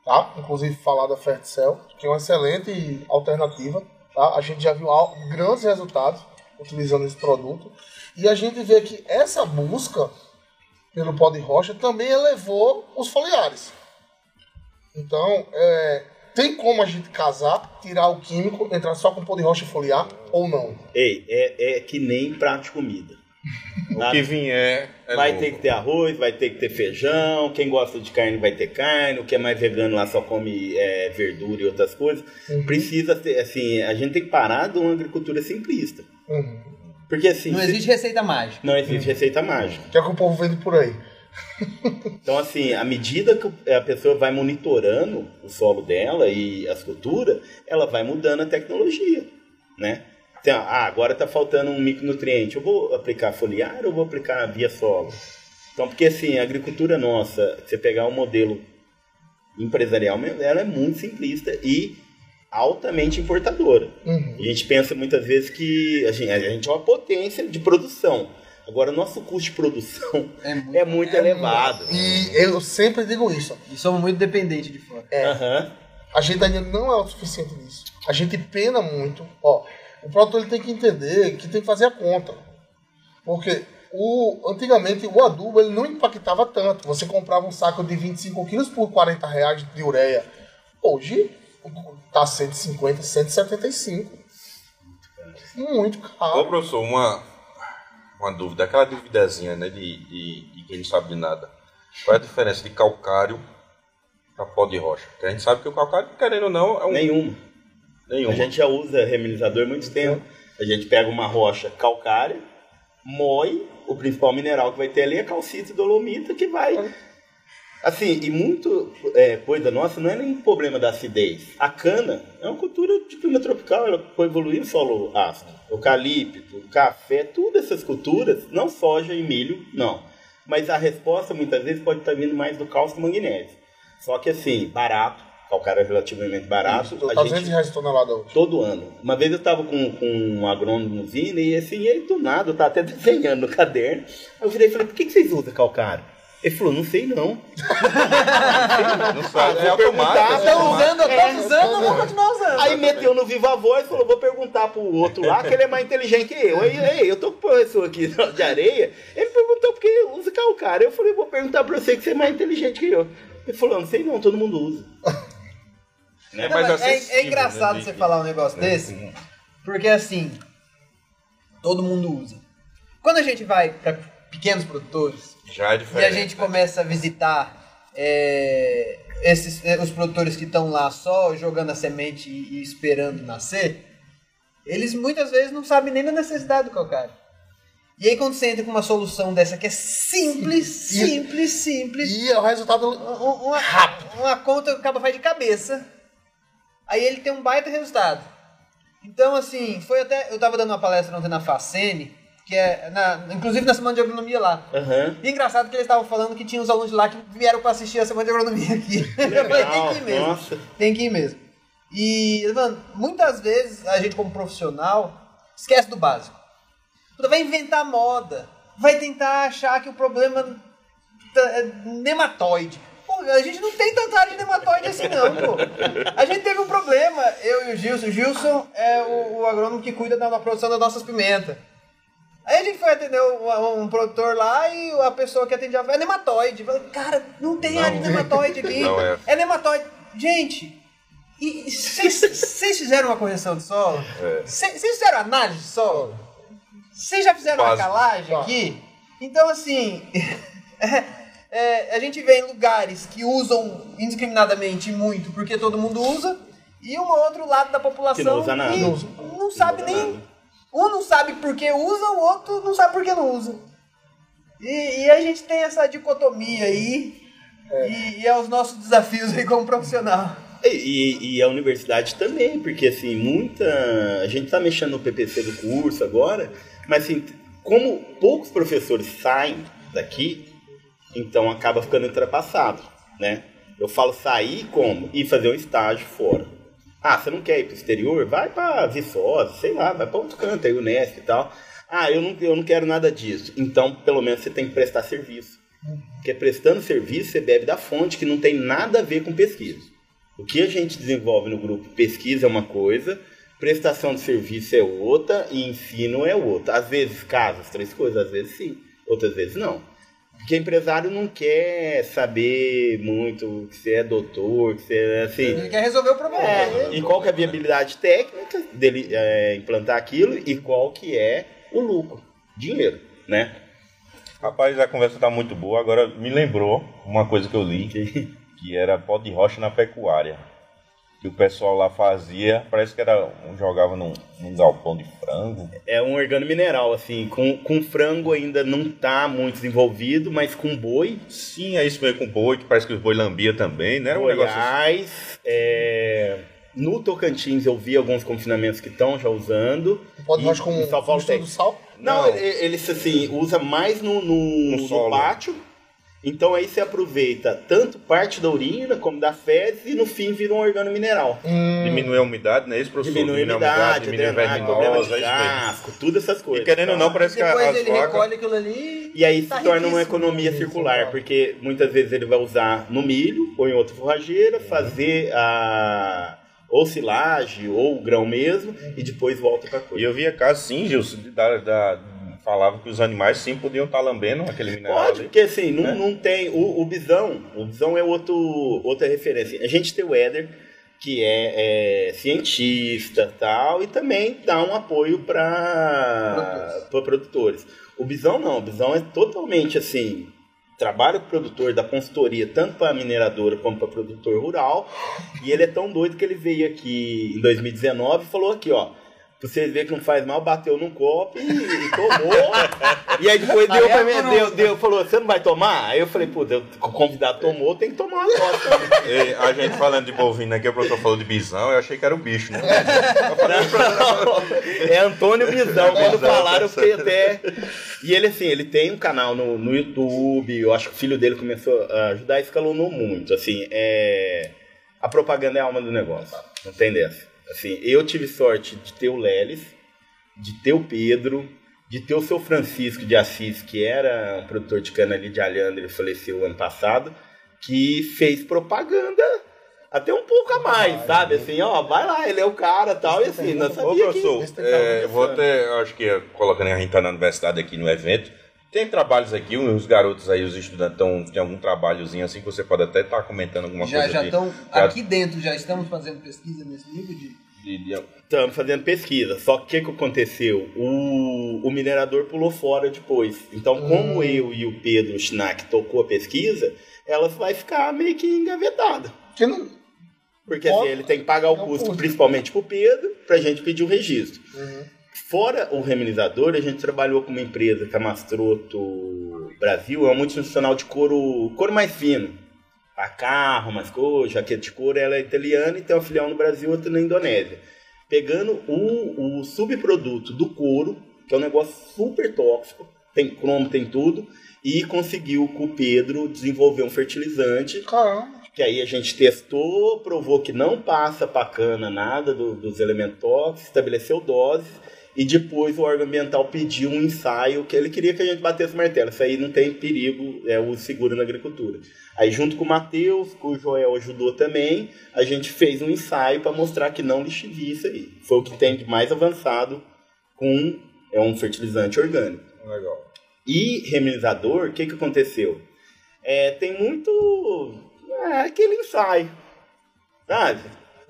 Tá? Inclusive falar da Ferticel, que é uma excelente alternativa. Tá? A gente já viu grandes resultados utilizando esse produto. E a gente vê que essa busca pelo pó de rocha também elevou os foliares. Então, é, tem como a gente casar, tirar o químico, entrar só com pó de rocha foliar ou não? Ei, é, é que nem prato de comida. O que vier. É vai lucro. ter que ter arroz, vai ter que ter feijão. Quem gosta de carne vai ter carne. O que é mais vegano lá só come é, verdura e outras coisas. Precisa ter, assim, a gente tem que parar de uma agricultura simplista. Uhum. Porque assim, Não se- existe receita mágica. não existe receita mágica. O que é que o povo vende por aí? Então, assim, à medida que a pessoa vai monitorando o solo dela e as culturas, ela vai mudando a tecnologia, né? Então, ah, agora está faltando um micronutriente. Eu vou aplicar foliar ou vou aplicar via solo? Então, porque assim, a agricultura nossa, você pegar um modelo empresarial, ela é muito simplista e altamente importadora. Uhum. A gente pensa muitas vezes que a gente, a gente é uma potência de produção. Agora, o nosso custo de produção É muito, é muito elevado. E eu sempre digo isso. E somos muito dependentes de fora. Aham. A gente ainda não é o suficiente nisso. A gente pena muito. Ó, o produtor ele tem que entender que tem que fazer a conta. Porque o, antigamente o adubo ele não impactava tanto. Você comprava um saco de 25 quilos por 40 reais de ureia. Hoje tá 150, 175. Muito Ô, caro. professor, uma, uma dúvida, aquela duvidazinha, né, de, de, de quem não sabe de nada. Qual é a diferença de calcário para pó de rocha? Porque a gente sabe que o calcário, querendo ou não, é um. Nenhuma. Nenhuma. A gente já usa reminizador há muito tempo. A gente pega uma rocha calcária, moe, o principal mineral que vai ter ali é calcita e dolomita, que vai. Assim, e muito é, coisa nossa não é nem problema da acidez. A cana é uma cultura de clima tropical, ela foi evoluir em solo ácido. Eucalipto, café, todas essas culturas, não soja e milho, não. Mas a resposta muitas vezes pode estar vindo mais do cálcio e magnésio. Só que assim, barato, calcário é relativamente barato. Tá a 200 gente, reais tonelada hoje. todo ano. Uma vez eu estava com, com um agrônomo usina e assim, ele do nada, eu tava até desenhando no caderno. Aí eu virei e falei, por que, que vocês usam calcário? Ele falou, não sei não. Não sabe, é vou perguntar, automático. Estão usando, estão usando, vamos continuar usando. Aí meteu no Viva Voz e falou, vou perguntar pro outro lá que ele é mais inteligente que eu. Aí, aí eu tô com o professor aqui de areia, ele perguntou por que usa calcário. Eu falei, vou perguntar pra você que você é mais inteligente que eu. Ele falou, não sei não, todo mundo usa. É mais mas é, acessível, é engraçado né, você falar um negócio desse, porque assim, todo mundo usa. Quando a gente vai para pequenos produtores Já é e a gente começa a visitar é, esses, é, os produtores que estão lá só jogando a semente e, e esperando nascer, Eles muitas vezes não sabem nem da necessidade do calcário. E aí quando você entra com uma solução dessa que é simples, Sim. simples, simples, E o resultado um- uma, uma conta que o cara faz de cabeça, aí ele tem um baita resultado. Então, assim, foi até. Eu tava dando uma palestra ontem na Facene, que é. Na, inclusive na semana de agronomia lá. Aham. E engraçado que eles estavam falando que tinha uns alunos lá que vieram para assistir a semana de agronomia aqui. Eu falei, tem que ir mesmo. nossa. Tem que ir mesmo. E, mano, muitas vezes a gente, como profissional, esquece do básico. Puta, Vai inventar moda. Vai tentar achar que o problema tá- é nematóide. Pô, a gente não tem tanta área de nematóide assim, não, pô. A gente teve um problema, eu e o Gilson. O Gilson é o, o agrônomo que cuida da, da produção das nossas pimentas. Aí a gente foi atender um, um produtor lá e a pessoa que atendia é nematóide. Falei, Cara, não tem área de nematóide aqui. Não é. É nematóide. Gente, e- vocês fizeram uma correção de solo? É. Vocês vocês fizeram análise de solo? Vocês já fizeram uma Básico. calagem aqui? Então, assim, é, a gente vê em lugares que usam indiscriminadamente muito porque todo mundo usa, e um outro lado da população Que não usa nada. que Não usa. não sabe Não usa nem. nada. Um não sabe por que usa, o outro não sabe por que não usa. E, e a gente tem essa dicotomia aí, e, e é os nossos desafios aí como profissional. E, e- a universidade também, porque assim, muita. A gente tá mexendo no PPC do curso agora, mas assim, como poucos professores saem daqui, então acaba ficando ultrapassado, né? Eu falo sair como? Ir fazer um estágio fora. Ah, você não quer ir pro exterior? Vai pra Viçosa, sei lá, vai pra outro canto aí, Unesp e tal. Ah, eu não, eu não quero nada disso. Então, pelo menos você tem que prestar serviço. Porque prestando serviço, você bebe da fonte que não tem nada a ver com pesquisa. O que a gente desenvolve no grupo pesquisa é uma coisa, prestação de serviço é outra e ensino é outra. Às vezes casa as três coisas, às vezes sim, outras vezes não. Porque empresário não quer saber muito que você é doutor, que você é assim. Ele quer resolver o problema. É, e qual que é a viabilidade técnica dele é, implantar aquilo e qual que é o lucro, dinheiro, né? Rapaz, a conversa tá muito boa. Agora me lembrou uma coisa que eu li, que era pó de rocha na pecuária. Que o pessoal lá fazia, parece que era um jogava num, num galpão de frango. É um organo mineral, assim, com, com frango ainda não tá muito desenvolvido, mas com boi, Sim, é isso mesmo com boi, que parece que os boi lambia também, né? Era um negócio assim. Goiás, é, no Tocantins eu vi alguns confinamentos que estão já usando. pode mais com mistura do sal. Não, Não. ele, ele, assim, usa mais no, no, No no pátio. Então aí você aproveita tanto parte da urina como da fezes e no fim vira um organo mineral. Diminui a umidade, né? Isso, professor? Diminui a umidade, diminui a drenagem, problema verminosa, de é casco, tudo essas E coisas. querendo ou não, parece que a- Depois as ele vacas... recolhe aquilo ali. E aí tá se torna uma economia circular, porque muitas vezes ele vai usar no milho ou em outra forrageira, fazer a ou silagem ou o grão mesmo e depois volta para E coisa. eu via casos, sim, Gilson, da, da- falava que os animais sim podiam estar lambendo aquele mineral Pode, ali. porque assim, não, né? não tem. O, o bisão, o bisão é outro, outra referência. A gente tem o Éder, que é, é cientista tal, e também dá um apoio para produtores. O bisão não, o bisão é totalmente assim. Trabalha com o produtor da consultoria, tanto para mineradora como para produtor rural. E ele é tão doido que ele veio aqui em 2019 e falou aqui, ó. Vocês verem que não faz mal, bateu num copo e, e tomou. e aí depois deu Aí pra mim, deu, deu, falou, você não vai tomar? Aí eu falei, pô, o convidado tomou, tem que tomar uma. E a gente falando de bovino aqui, o professor falou de bisão, eu achei que era o bicho, né? é Antônio Bizão. Quando Bizão, falaram, eu tá fiquei até. E ele, assim, ele tem um canal no, no YouTube. Eu acho que o filho dele começou a ajudar e escalonou muito. Assim, é. A propaganda é a alma do negócio. Não tem dessa. Assim, eu tive sorte de ter o Lelis, de ter o Pedro, de ter o seu Francisco de Assis, que era um produtor de cana ali de Alhandra, ele faleceu ano passado, que fez propaganda até um pouco a mais, sabe? Assim, ó, vai lá, ele é o cara tal, e assim, nós Ô, sabia que... é, eu vou até, eu acho que colocando a gente tá na universidade aqui no evento, tem trabalhos aqui, os garotos aí, os estudantes, tão, tem algum trabalhozinho assim que você pode até estar comentando alguma Já coisa já de- estão já- aqui dentro, já estamos fazendo pesquisa nesse nível de. de- de- Estamos fazendo pesquisa. Só que o que, aconteceu? O, o minerador pulou fora depois. Então, como eu e o Pedro Schnack tocou a pesquisa, ela vai ficar meio que engavetada. Que não, Porque assim, ele tem que pagar o é o custo, principalmente pro Pedro, pra gente pedir o registro. Fora o reminizador, a gente trabalhou com uma empresa que é a Mastroto Brasil, é uma multinacional de couro, couro mais fino. Para carro, mais coisa, jaqueta de couro, ela é italiana e tem uma filial no Brasil e outra na Indonésia. Pegando o, o subproduto do couro, que é um negócio super tóxico, tem cromo, tem tudo, e conseguiu com o Pedro desenvolver um fertilizante Caramba. que aí a gente testou, provou que não passa pra cana nada do- dos elementos tóxicos, estabeleceu doses, e depois o órgão ambiental pediu um ensaio que ele queria que a gente batesse o martelo. Isso aí não tem perigo, é o seguro na agricultura. Aí junto com o Matheus, com o Joel ajudou também, a gente fez um ensaio para mostrar que não lixivia isso aí. Foi o que tem de mais avançado com é um fertilizante orgânico. Legal. E reminizador, o que, que aconteceu? É, tem muito. É, aquele ensaio. Sabe?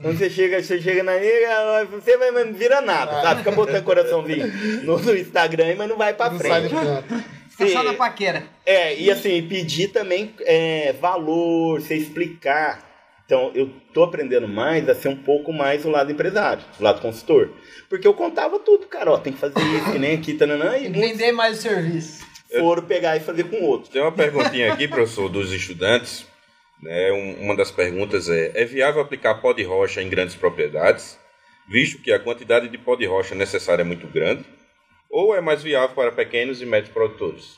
Quando você chega, você chega na nega, você vai, não vira nada, tá? Fica botando coraçãozinho no, no Instagram, mas não vai pra Não frente. Fica só na paquera. É, e assim, pedir também é, valor, você explicar. Então, eu tô aprendendo mais a ser um pouco mais o lado empresário, o lado consultor. Porque eu contava tudo, cara, ó, tem que fazer isso, que nem aqui, tananã, e vender mais o serviço. foram pegar e fazer com outro. Tem uma perguntinha aqui, professor, dos estudantes. Né? Um- uma das perguntas é: é viável aplicar pó de rocha em grandes propriedades, visto que a quantidade de pó de rocha necessária é muito grande? Ou é mais viável para pequenos e médios produtores?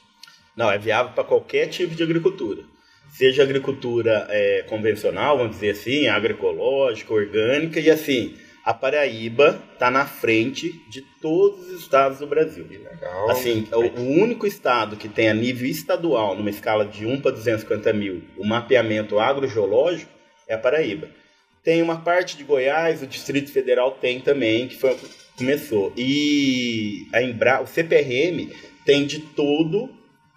Não, é viável para qualquer tipo de agricultura. Seja agricultura é, convencional, vamos dizer assim, agroecológica, orgânica, e assim, a Paraíba está na frente de todos os estados do Brasil. Legal. Assim, é o, único estado que tem a nível estadual, numa escala de 1 para 250 mil, o mapeamento agrogeológico é a Paraíba. Tem uma parte de Goiás, o Distrito Federal tem também, que foi começou. E a Embra, o CPRM tem de todo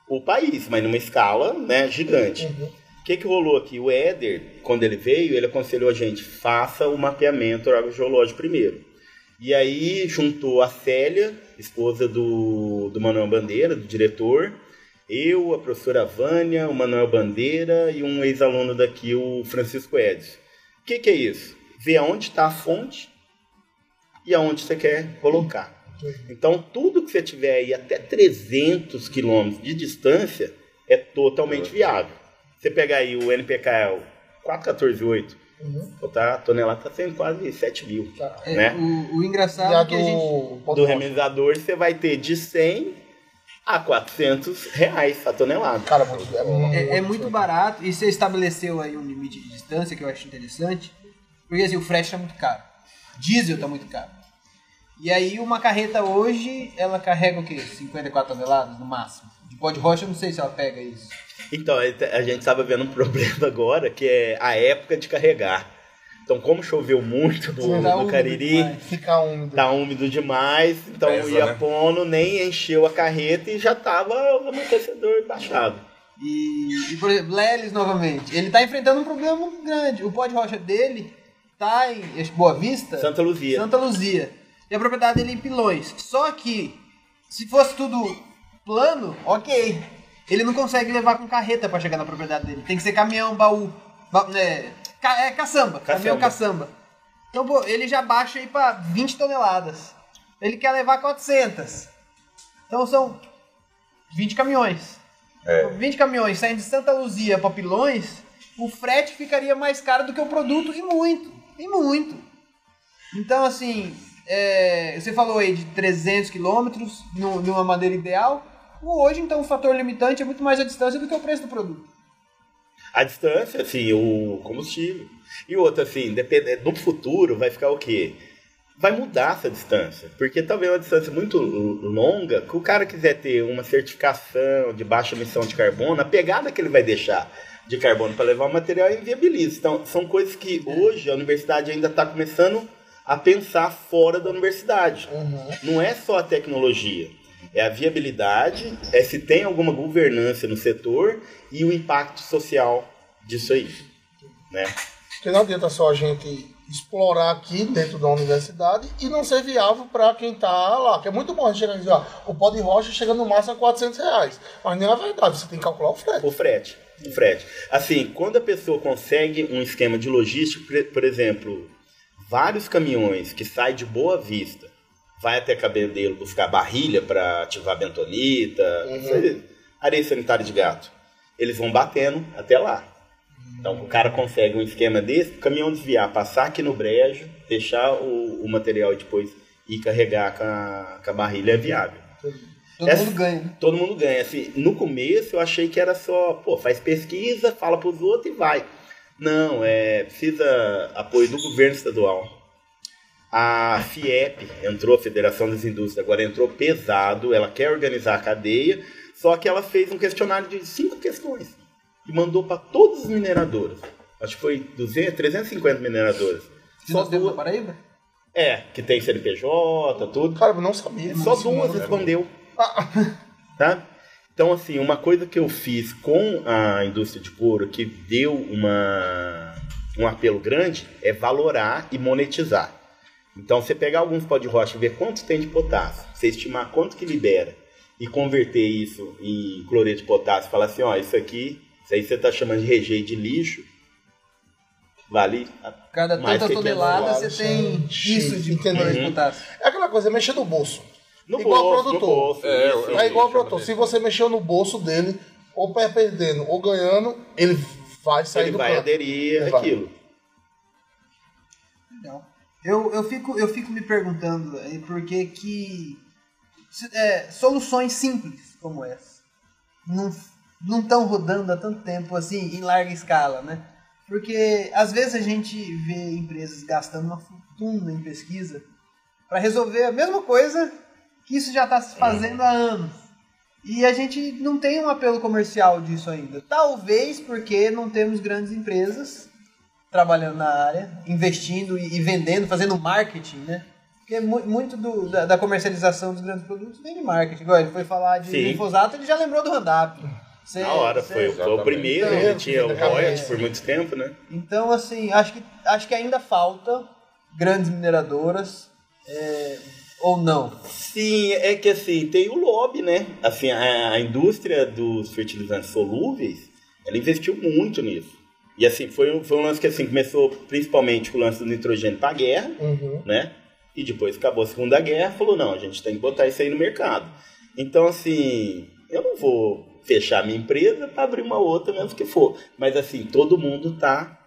o país, mas numa escala né, gigante. O que, que rolou aqui? O Éder, quando ele veio, ele aconselhou a gente, faça o mapeamento agrogeológico primeiro. E aí juntou a Célia, esposa do, do Manuel Bandeira, do diretor, eu, a professora Vânia, o Manuel Bandeira e um ex-aluno daqui, o Francisco Edson. O que, que é isso? Ver aonde está a fonte e aonde você quer colocar. Então, tudo que você tiver aí até 300 quilômetros de distância é totalmente viável. Você pegar aí o NPK é o 4148, Uhum. tá, a tonelada está sendo quase 7 mil. É, Né? o, o E engraçado é que a gente. do... Do você vai ter de 100 a 400 reais a tonelada. Cara, muito, é, muito, É, é muito barato e você estabeleceu aí um limite de distância que eu acho interessante, porque assim, o frete tá muito caro, diesel tá muito caro. E aí uma carreta hoje, ela carrega o quê? 54 toneladas no máximo. De pó de rocha eu não sei se ela pega isso. Então, a gente estava vendo um problema agora, que é a época de carregar. Então, como choveu muito no, tá no Cariri, demais. Fica úmido. tá úmido demais, então Pesa, o Iapono né? nem encheu a carreta e já tava o amortecedor baixado. E, e, por exemplo, Lelis novamente, ele tá enfrentando um problema muito grande. O pó de rocha dele tá em Boa Vista, Santa Luzia. Santa Luzia. E a propriedade dele é em Pilões. Só que, se fosse tudo plano, ok. Ele não consegue levar com carreta pra chegar na propriedade dele. Tem que ser caminhão, baú. Ba é, ca é caçamba. Caminhão caçamba. Então, pô, ele já baixa aí pra 20 toneladas. Ele quer levar 400. Então são 20 caminhões. É. 20 caminhões saindo de Santa Luzia para Pilões, o frete ficaria mais caro do que o produto e muito. E muito. Então, assim, é, você falou aí de 300 quilômetros nu- numa madeira ideal. Hoje, então, o fator limitante é muito mais a distância do que o preço do produto. A distância, assim, o combustível. E outra, assim, dependendo do futuro, vai ficar o quê? Vai mudar essa distância. Porque talvez uma distância muito longa, que o cara quiser ter uma certificação de baixa emissão de carbono, a pegada que ele vai deixar de carbono para levar o material é inviabiliza. Então, são coisas que hoje a universidade ainda está começando a pensar fora da universidade. Não é só a tecnologia. É a viabilidade, é se tem alguma governança no setor e o impacto social disso aí. Né? Porque não adianta só a gente explorar aqui dentro da universidade e não ser viável para quem está lá. Que é muito bom a gente chegar e dizer, ó, o pó de rocha chega no máximo a 400 reais. Mas não é verdade, você tem que calcular o frete. O frete. O frete. Assim, quando a pessoa consegue um esquema de logística, por- por exemplo, vários caminhões que saem de Boa Vista, vai até Cabedelo buscar barrilha para ativar bentonita, Uhum. areia sanitária de gato. Eles vão batendo até lá. Então, o cara consegue um esquema desse, o caminhão desviar, passar aqui no brejo, deixar o, o material e depois ir carregar com a, com a barrilha é viável. Todo Essa- mundo ganha, né? Todo mundo ganha. Assim, no começo eu achei que era só, pô, faz pesquisa, fala pros outros e vai. Não, é, precisa apoio do governo estadual. A FIEP entrou, a Federação das Indústrias, agora entrou pesado, ela quer organizar a cadeia, só que ela fez um questionário de cinco questões e mandou para todas as mineradoras. Acho que foi 200, 350 mineradoras. Se Só duas, Paraíba? é, que tem CNPJ, tudo. Cara, eu não sabia. Só Esse duas respondeu. Tá? Então, assim, uma coisa que eu fiz com a indústria de couro que deu uma, um apelo grande é valorar e monetizar. Então, você pegar alguns pó de rocha e ver quanto tem de potássio, você estimar quanto que libera e converter isso em cloreto de potássio, falar assim, ó, isso aqui, isso aí você está chamando de rejeito de lixo, vale a- Cada mais tanta que tonelada 500 você tem isso de cloreto de potássio. É aquela coisa, é mexer no bolso. no Igual bolso, produtor. no bolso. É, isso. eu- É igual produtor. Se você mexeu no bolso dele, ou per- perdendo ou ganhando, ele vai sair ele do vai aderir Vai. àquilo. Legal. Eu, eu, fico, eu fico me perguntando aí por que que é, soluções simples como essa não não estão rodando há tanto tempo assim em larga escala, né? Porque às vezes a gente vê empresas gastando uma fortuna em pesquisa para resolver a mesma coisa que isso já está se fazendo há anos. E a gente não tem um apelo comercial disso ainda. Talvez porque não temos grandes empresas trabalhando na área, investindo e, e vendendo, fazendo marketing, né? Porque mu- muito do- da, da comercialização dos grandes produtos vem de marketing. Igual ele foi falar de Sim. glifosato, ele já lembrou do Roundup. Cê- Na hora, cê- foi, foi o primeiro, Então, ele tinha o royalties é. por muito tempo, né? Então, assim, acho que, acho que ainda falta grandes mineradoras, é, ou não. Sim, é que assim, tem o lobby, né? Assim, a, a indústria dos fertilizantes solúveis, ela investiu muito nisso. E assim, foi, um- foi um lance que assim, começou principalmente com o lance do nitrogênio para a guerra, Uhum. né? E depois acabou a Segunda Guerra, falou, não, a gente tem que botar isso aí no mercado. Então, assim, eu não vou fechar minha empresa para abrir uma outra, mesmo que for. Mas assim, todo mundo tá,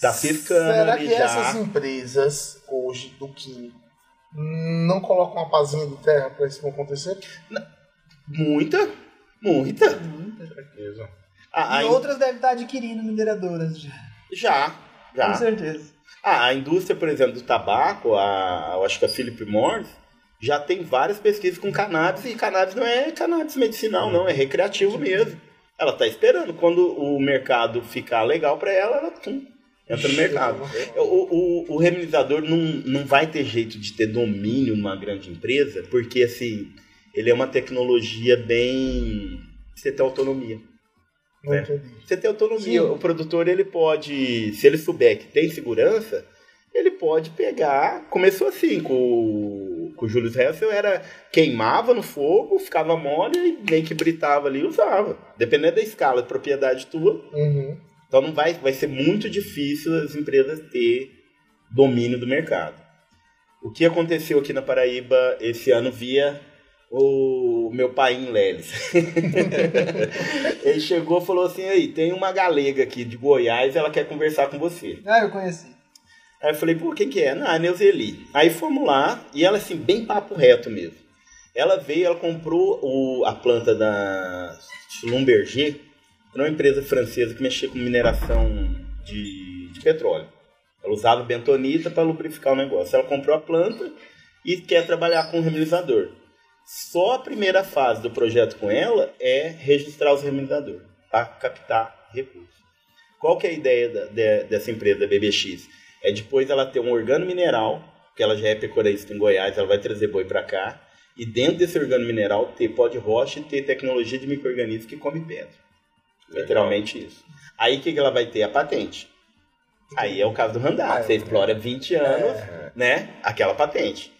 tá piscando Será ali que já. essas empresas, hoje, do químico, não colocam uma pazinha de terra para isso não acontecer? Muita, muita. Certeza. A- a e in- outras devem estar adquirindo mineradoras já. Já, já. Com certeza. Ah, a indústria, por exemplo, do tabaco, a, eu acho que a Philip Morris, já tem várias pesquisas com cannabis, e cannabis não é cannabis medicinal, não, é recreativo mesmo. Ela tá esperando. Quando o mercado ficar legal para ela, ela tum, entra no mercado. O, o, o não, não vai ter jeito de ter domínio numa grande empresa, porque assim, ele é uma tecnologia bem. Você tem autonomia. É. entendi. Você tem autonomia. Sim. O produtor, ele pode, se ele souber que tem segurança, ele pode pegar. Começou assim com, o- com o Julius Hessel, era queimava no fogo, ficava mole e nem que britava ali usava. Dependendo da escala de propriedade tua. Uhum. Então não vai, vai ser muito difícil as empresas ter domínio do mercado. O que aconteceu aqui na Paraíba esse ano via o meu pai em Leles. Ele chegou e falou assim, aí, tem uma galega aqui de Goiás, ela quer conversar com você. Ah, eu conheci. Aí eu falei, pô, quem que é? Não, é Neuzeli. Aí fomos lá, e ela assim, bem papo reto mesmo. Ela veio, ela comprou o, a planta da Schlumberger, que era uma empresa francesa que mexia com mineração de, de petróleo. Ela usava bentonita para lubrificar o negócio. Ela comprou a planta e quer trabalhar com o reminizador. Só a primeira fase do projeto com ela é registrar os reminizadores para captar recursos. Qual que é a ideia da- de- dessa empresa, da BBX? É depois ela ter um organo mineral, que ela já é pecuarista em Goiás, ela vai trazer boi para cá, e dentro desse organo mineral ter pó de rocha e ter tecnologia de micro-organismo que come pedra. Literalmente isso. Aí o que, que ela vai ter? A patente. Aí é o caso do Randap. Você explora 20 anos, né? Aquela patente.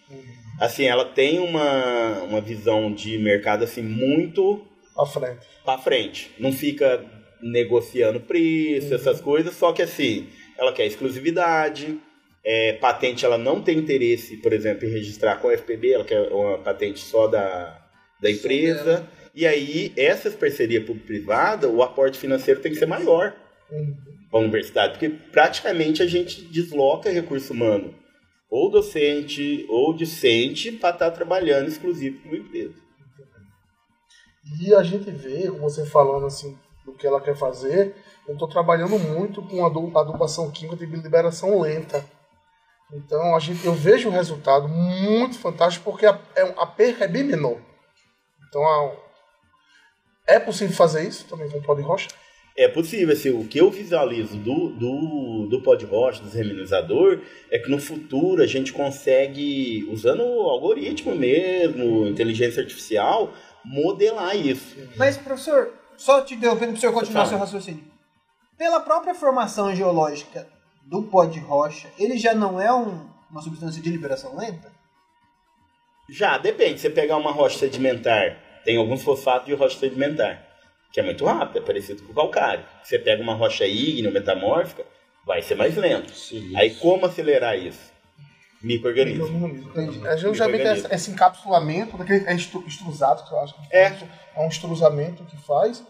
Assim, ela tem uma, uma visão de mercado assim muito À frente. para frente. Não fica negociando preço, essas coisas, só que assim, ela quer exclusividade, é, patente ela não tem interesse, por exemplo, em registrar com a FPB, ela quer uma patente só da, da empresa. E aí, essas parcerias público-privada, o aporte financeiro tem que ser maior para a universidade, porque praticamente a gente desloca recurso humano, ou docente, ou discente, para estar tá trabalhando exclusivo com uma empresa. E a gente vê, você falando assim, do que ela quer fazer, eu estou trabalhando muito com a adubação química de liberação lenta. Então a gente, eu vejo um resultado muito fantástico porque a, é, a perca é bem menor. Então a, é possível fazer isso também com o pó de rocha? É possível, assim, o que eu visualizo do, do, do pó de rocha, do reminizador, é que no futuro a gente consegue, usando o algoritmo mesmo, inteligência artificial, modelar isso. Mas, professor, só te interrompendo para o senhor continuar seu raciocínio. Pela própria formação geológica do pó de rocha, ele já não é um, uma substância de liberação lenta? Já, depende. Você pegar uma rocha sedimentar, tem alguns fosfatos de rocha sedimentar, que é muito rápido, é parecido com o calcário. Você pega uma rocha ígnea, metamórfica, vai ser mais lento. Sim, Aí como acelerar isso? Microorganismo. A gente já vê que esse, esse encapsulamento, daquele, é extrusado, que eu acho que é. é um extrusamento que faz,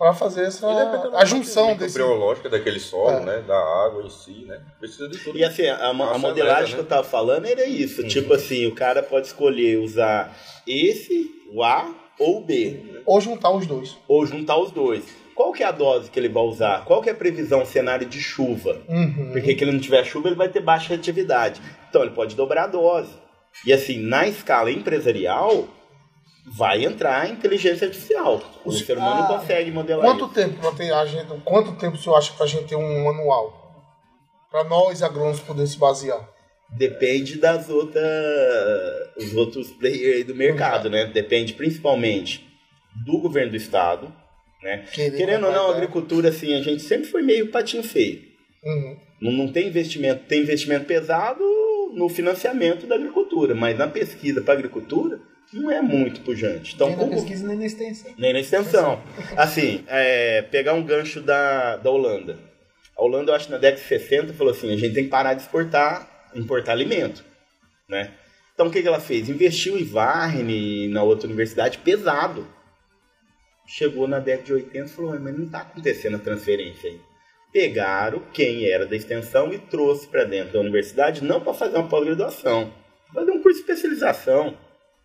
para fazer essa a junção desse biológica daquele solo, é. né, da água em si, né? Precisa de tudo. E assim, a, a modelagem né? que eu tava falando era isso, uhum. tipo assim, o cara pode escolher usar esse, o A ou B. Ou juntar os dois. Ou juntar os dois. Qual que é a dose que ele vai usar? Qual que é a previsão cenário de chuva? Uhum. Porque que ele não tiver chuva, ele vai ter baixa atividade. Então ele pode dobrar a dose. E assim, na escala empresarial, vai entrar a inteligência artificial. O, ser humano ah, consegue modelar quanto isso. Tempo pra ter a gente, quanto tempo o senhor acha para a gente ter um manual? Para nós, agrônomos, poder se basear? Depende das outras... os outros players do mercado, né? Depende principalmente do governo do estado, né? Querendo ou não, a agricultura, assim, a gente sempre foi meio patinho feio. Uhum. Não, não tem investimento, tem investimento pesado no financiamento da agricultura, mas na pesquisa para agricultura não é muito pujante. Então, nem na pesquisa nem na extensão. Nem na extensão. Assim, é, pegar um gancho da, da Holanda. A Holanda, eu acho, na década de 60, falou assim, a gente tem que parar de exportar, importar alimento, né? Então, o que, que ela fez? Investiu em Varne, na outra universidade, pesado. Chegou na década de 80 e falou, mas não está acontecendo a transferência aí. Pegaram quem era da extensão e trouxe para dentro da universidade, não para fazer uma pós-graduação, fazer um curso de especialização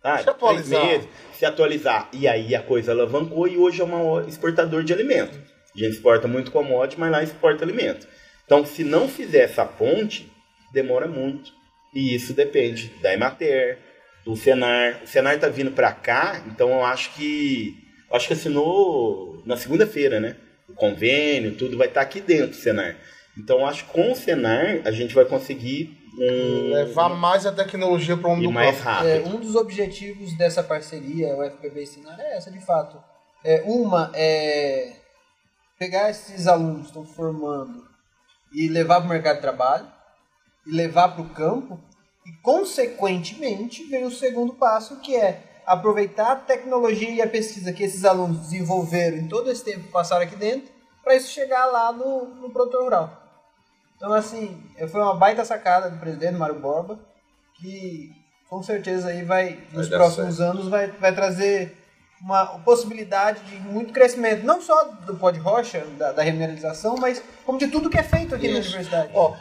ah, se atualizar. Meses, se atualizar. E aí a coisa alavancou e hoje é um exportador de alimento. A gente exporta muito commodity, mas lá exporta alimento. Então, se não fizer essa ponte, demora muito. E isso depende da Emater, do Senar. O Senar está vindo para cá, então eu acho que acho que assinou na segunda-feira, né? O convênio, tudo vai estar tá aqui dentro do Senar. Então, eu acho que com o Senar a gente vai conseguir um, levar mais a tecnologia para o mundo mais rápido. É, um dos objetivos dessa parceria, o FPB Ensinar, é essa de fato. É, uma é pegar esses alunos que estão formando e levar para o mercado de trabalho, e levar para o campo, e consequentemente vem o segundo passo, que é aproveitar a tecnologia e a pesquisa que esses alunos desenvolveram em todo esse tempo que passaram aqui dentro, para isso chegar lá no, no produtor rural. Então, assim, foi uma baita sacada do presidente Mário Borba, que com certeza aí vai, nos vai próximos certo. anos, vai, vai trazer uma possibilidade de muito crescimento, não só do pó de rocha, da, da remineralização, mas como de tudo que é feito aqui Isso. na universidade. Ó,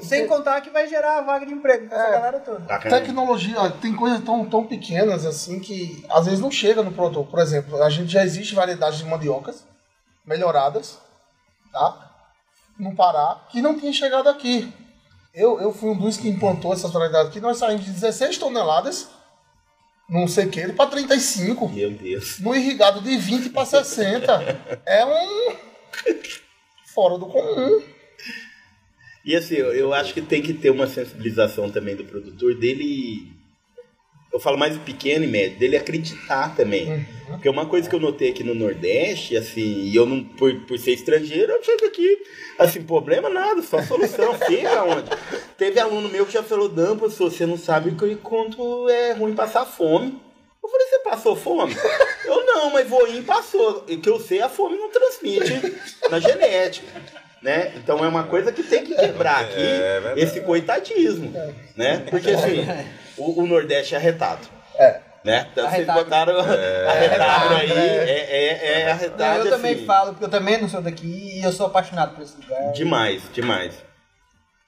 Sem contar que vai gerar vaga de emprego para é, essa galera toda. Tecnologia, tem coisas tão, tão pequenas assim que às vezes não chega no produtor. Por exemplo, a gente já existe variedades de mandiocas melhoradas, tá? no Pará que não tinha chegado aqui. Eu, eu fui um dos que implantou essas variedades aqui. Nós saímos de 16 toneladas num sequeiro para 35. Meu Deus. No irrigado de 20 para 60. é um. fora do comum. E assim, eu, eu acho que tem que ter uma sensibilização também do produtor dele eu falo mais do pequeno e médio, dele acreditar também. Uhum. Porque uma coisa que eu notei aqui no Nordeste, assim, e eu não, por, por ser estrangeiro, eu chego aqui, assim, problema nada, só solução, fica onde. Teve aluno meu que já falou, Dan, professor, você não sabe que quanto é ruim passar fome. Eu falei, você passou fome? Eu não, mas voinho passou. E que eu sei, a fome não transmite na genética. Né? Então é uma coisa que tem que quebrar aqui É verdade. esse coitadismo. Né? Porque assim, o, o Nordeste é arretado. É. Né? Então, vocês Arretado. botaram arretado aí, É. é, é, é arretado eu também assim. falo, porque eu também não sou daqui e eu sou apaixonado por esse lugar. Demais, demais.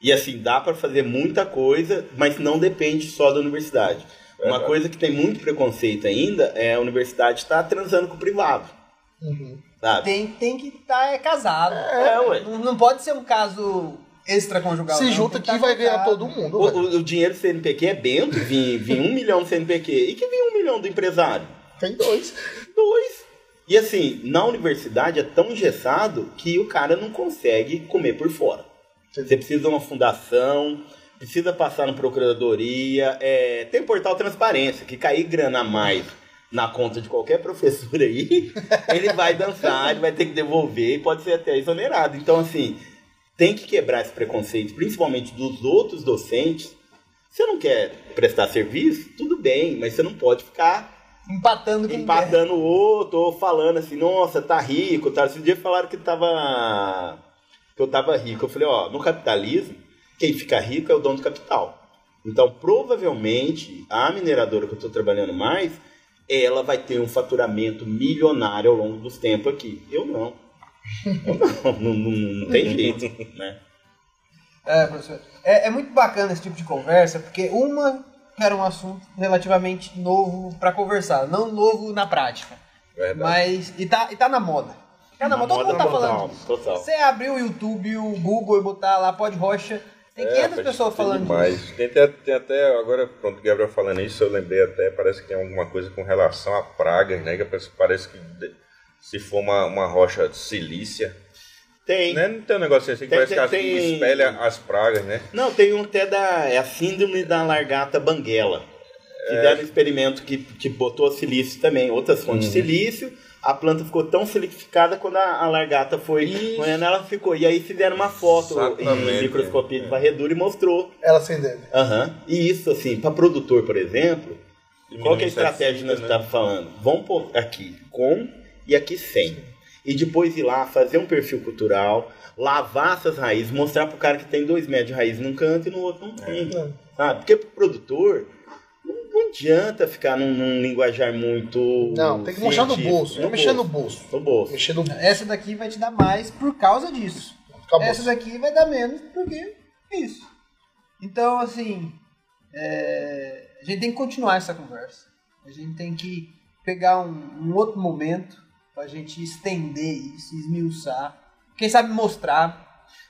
E assim, dá pra fazer muita coisa, mas não depende só da universidade. Uma coisa que tem muito preconceito ainda é a universidade estar transando com o privado. Uhum. Sabe? Tem, tem que estar casado. É, ué. Não, não pode ser um caso extraconjugal. Se não. junta que tá vai ganhar todo mundo, O, o- o dinheiro do CNPq é bento, vinha, vinha um milhão do CNPq. E que vinha um milhão do empresário? Tem dois. Dois. E assim, na universidade é tão engessado que o cara não consegue comer por fora. Você precisa de uma fundação, precisa passar na procuradoria, é, tem portal transparência, que cair grana a mais na conta de qualquer professor aí, ele vai dançar, ele vai ter que devolver e pode ser até exonerado. Então, assim, tem que quebrar esse preconceito, principalmente dos outros docentes. Você não quer prestar serviço? Tudo bem, mas você não pode ficar Empatando com empatando o outro, ou falando assim, nossa, tá rico, tá. Esse dia falaram que tava. que eu tava rico. Eu falei, ó, no capitalismo, quem fica rico é o dono do capital. Então, provavelmente, a mineradora que eu tô trabalhando mais, ela vai ter um faturamento milionário ao longo dos tempos aqui. Eu não. Não, não, não, não tem jeito, né? É, professor. É, é muito bacana esse tipo de conversa, porque uma era um assunto relativamente novo pra conversar, não novo na prática. Verdade. Mas. E tá, e tá na moda. Tá na, moda, todo mundo tá total, falando total. Você abrir o YouTube, o Google e botar lá Pod Rocha, tem 500 rapaz, pessoas tem falando demais. disso. Tem até, tem até, agora, pronto, o Gabriel falando isso, eu lembrei até, parece que tem alguma coisa com relação a pragas, né? Que parece, parece que se for uma, uma rocha de silícia, Tem. né? Não tem um negócio assim que Tem- parece que tem- as- tem- espelha as pragas, né? Não, tem um até da. É a síndrome da largata banguela. Fizeram um experimento que, que botou silício também, outras fontes de silício. A planta ficou tão silicificada quando a, a largata foi. Quando ela ficou. E aí fizeram uma foto em Exatamente. microscopia de varredura e mostrou. Ela acendendo. Aham. E isso, assim, para produtor, por exemplo, qual que é a estratégia que nós né? estamos falando? Vamos pôr aqui com e aqui sem. E depois ir lá, fazer um perfil cultural, lavar essas raízes, mostrar pro cara que tem dois metros de raiz num canto e no outro não tem. É. Sabe? Porque pro produtor, não, adianta ficar num, num linguajar muito. Não, tem que mostrar no bolso. Não mexer no bolso. No bolso. Mexer no bolso. Essa daqui vai te dar mais por causa disso. Acabou. Essa daqui vai dar menos porque é isso. Então, assim, é, a gente tem que continuar essa conversa. A gente tem que pegar um, um outro momento pra gente estender isso, esmiuçar. Quem sabe mostrar.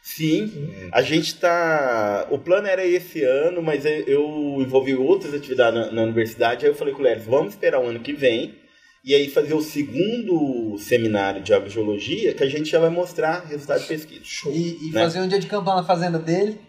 Sim, a gente tá. O plano era esse ano, mas eu- envolvi outras atividades na, na universidade. Aí eu falei com o Leris, vamos esperar o ano que vem e aí fazer o segundo seminário de agrogeologia que a gente já vai mostrar resultado de pesquisa. E, e Né? fazer um dia de campo lá na fazenda dele.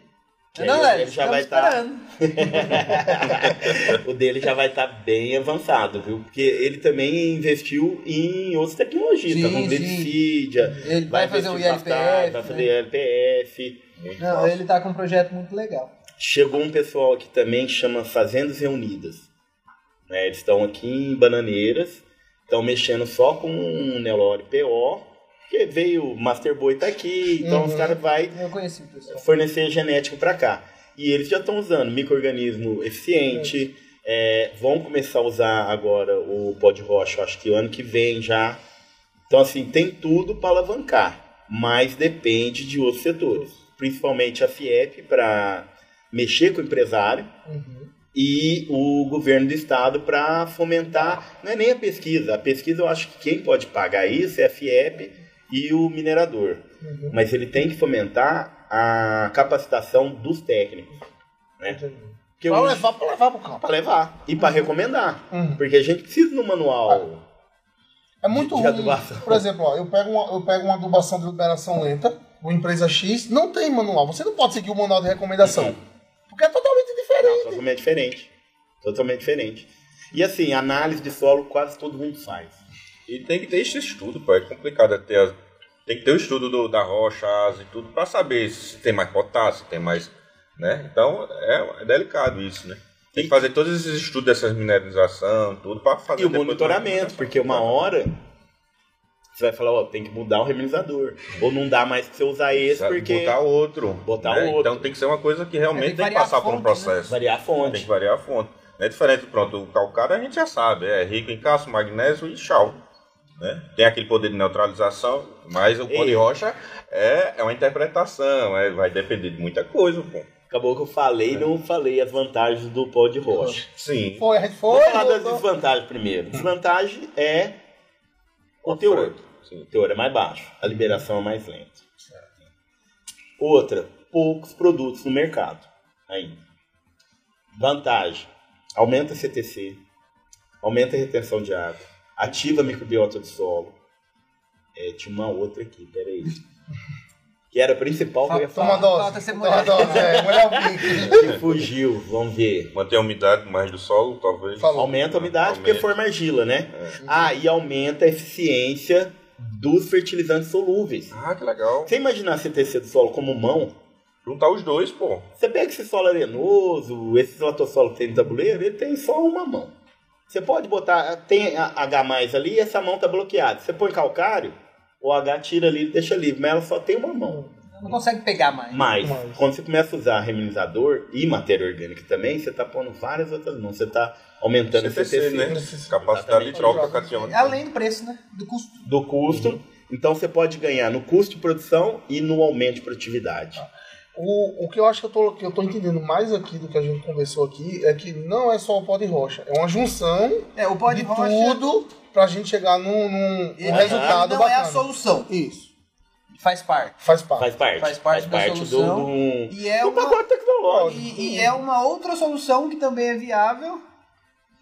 Que Não, ele Léo, já vai estamos tá- o dele já vai estar bem avançado, viu? Porque ele também investiu em outras tecnologias, tá? Sim. Sídia, Ele vai, fazer um investir ILPF. pastagem, vai né? fazer ILPF. Muito Não, ele tá com um projeto muito legal. Chegou um pessoal aqui também que chama Fazendas Reunidas. Né, eles estão aqui em Bananeiras, estão mexendo só com um Nelore PO, porque veio o Master Boy tá aqui, então Uhum. os caras vai conheci fornecer genético para cá. E eles já estão usando microorganismo eficiente, é, vão começar a usar agora o pó de rocha, acho que ano que vem já. Então, assim, tem tudo para alavancar, mas depende de outros setores, principalmente a FIEP para mexer com o empresário Uhum. e o governo do estado para fomentar, não é nem a pesquisa, a pesquisa eu acho que quem pode pagar isso é a FIEP e o minerador, Uhum. mas ele tem que fomentar a capacitação dos técnicos, né? Porque Pra levar, pra levar pro campo. pra levar e para recomendar, Uhum. porque a gente precisa no manual. É muito de ruim. adubação. Por exemplo, ó, eu, pego uma, eu pego uma adubação de liberação lenta, uma empresa X, não tem manual. Você não pode seguir o manual de recomendação. Uhum. Porque é totalmente Não, diferente. totalmente diferente, totalmente diferente. E assim, análise de solo quase todo mundo faz. E tem que ter esse estudo, pô. É complicado ter as- Tem que ter o estudo do- da rocha, asa e tudo, pra saber se tem mais potássio, se tem mais. Né? Então é, é delicado isso, né? Tem que fazer todos esses estudos dessas mineralização, tudo, para fazer E o monitoramento, porque uma hora você vai falar, ó, tem que mudar o reminizador. Ou não dá mais pra você usar esse porque botar outro. Botar né? outro. Então tem que ser uma coisa que É, realmente tem que tem que passar a por um fonte, né? processo. variar a Tem fonte. que variar a fonte. Não é diferente, pronto, o calcário a gente já sabe, é rico em cálcio, magnésio e chal. Né? Tem aquele poder de neutralização, mas o pó de rocha é, é uma interpretação, é, vai depender de muita coisa, pô. Acabou que eu falei e não falei as vantagens do pó de rocha. Sim. Foi, a gente Vou foi. falar das desvantagens primeiro. Desvantagem é o teor. Sim. O teor é mais baixo, a liberação é mais lenta. Outra, poucos produtos no mercado ainda. Vantagem, aumenta a CTC, aumenta a retenção de água, ativa a microbiota do solo. É, tinha uma outra aqui, peraí. Que era a principal que eu ia Toma falar. dose. Falta ser Toma mulher. dose. É, mulher é. Que fugiu, vamos ver. Manter a umidade mais do solo, talvez. Falou. Aumenta a umidade Aumenta. porque forma argila, né? Ah, e aumenta a eficiência dos fertilizantes solúveis. Ah, que legal. Você imaginar a CTC do solo como mão? Juntar os dois, pô. Você pega esse solo arenoso, esse latosolo que tem no tabuleiro, ele tem só uma mão. Você pode botar, tem a- H mais ali e essa mão tá bloqueada. Você põe calcário, o H tira ali e deixa livre, mas ela só tem uma mão. Não consegue pegar mais. Mas, Mais. quando você começa a usar reminizador e matéria orgânica também, você tá pondo várias outras mãos. Você tá aumentando CTC, a CTC. né? Capacidade de troca catiônica. Além do preço, né? Do custo. do custo. Então você pode ganhar no custo de produção e no aumento de produtividade. O, o que eu acho que eu, tô, que eu tô entendendo mais aqui do que a gente conversou aqui é que não é só o pó de rocha, é uma junção É, o pó de, de rocha. tudo pra gente chegar num, num, num resultado não bacana. é a solução. Isso. Faz parte. Faz parte. Faz parte. Faz parte da do, solução. do, E é do uma, pacote tecnológico. e, e é uma outra solução que também é viável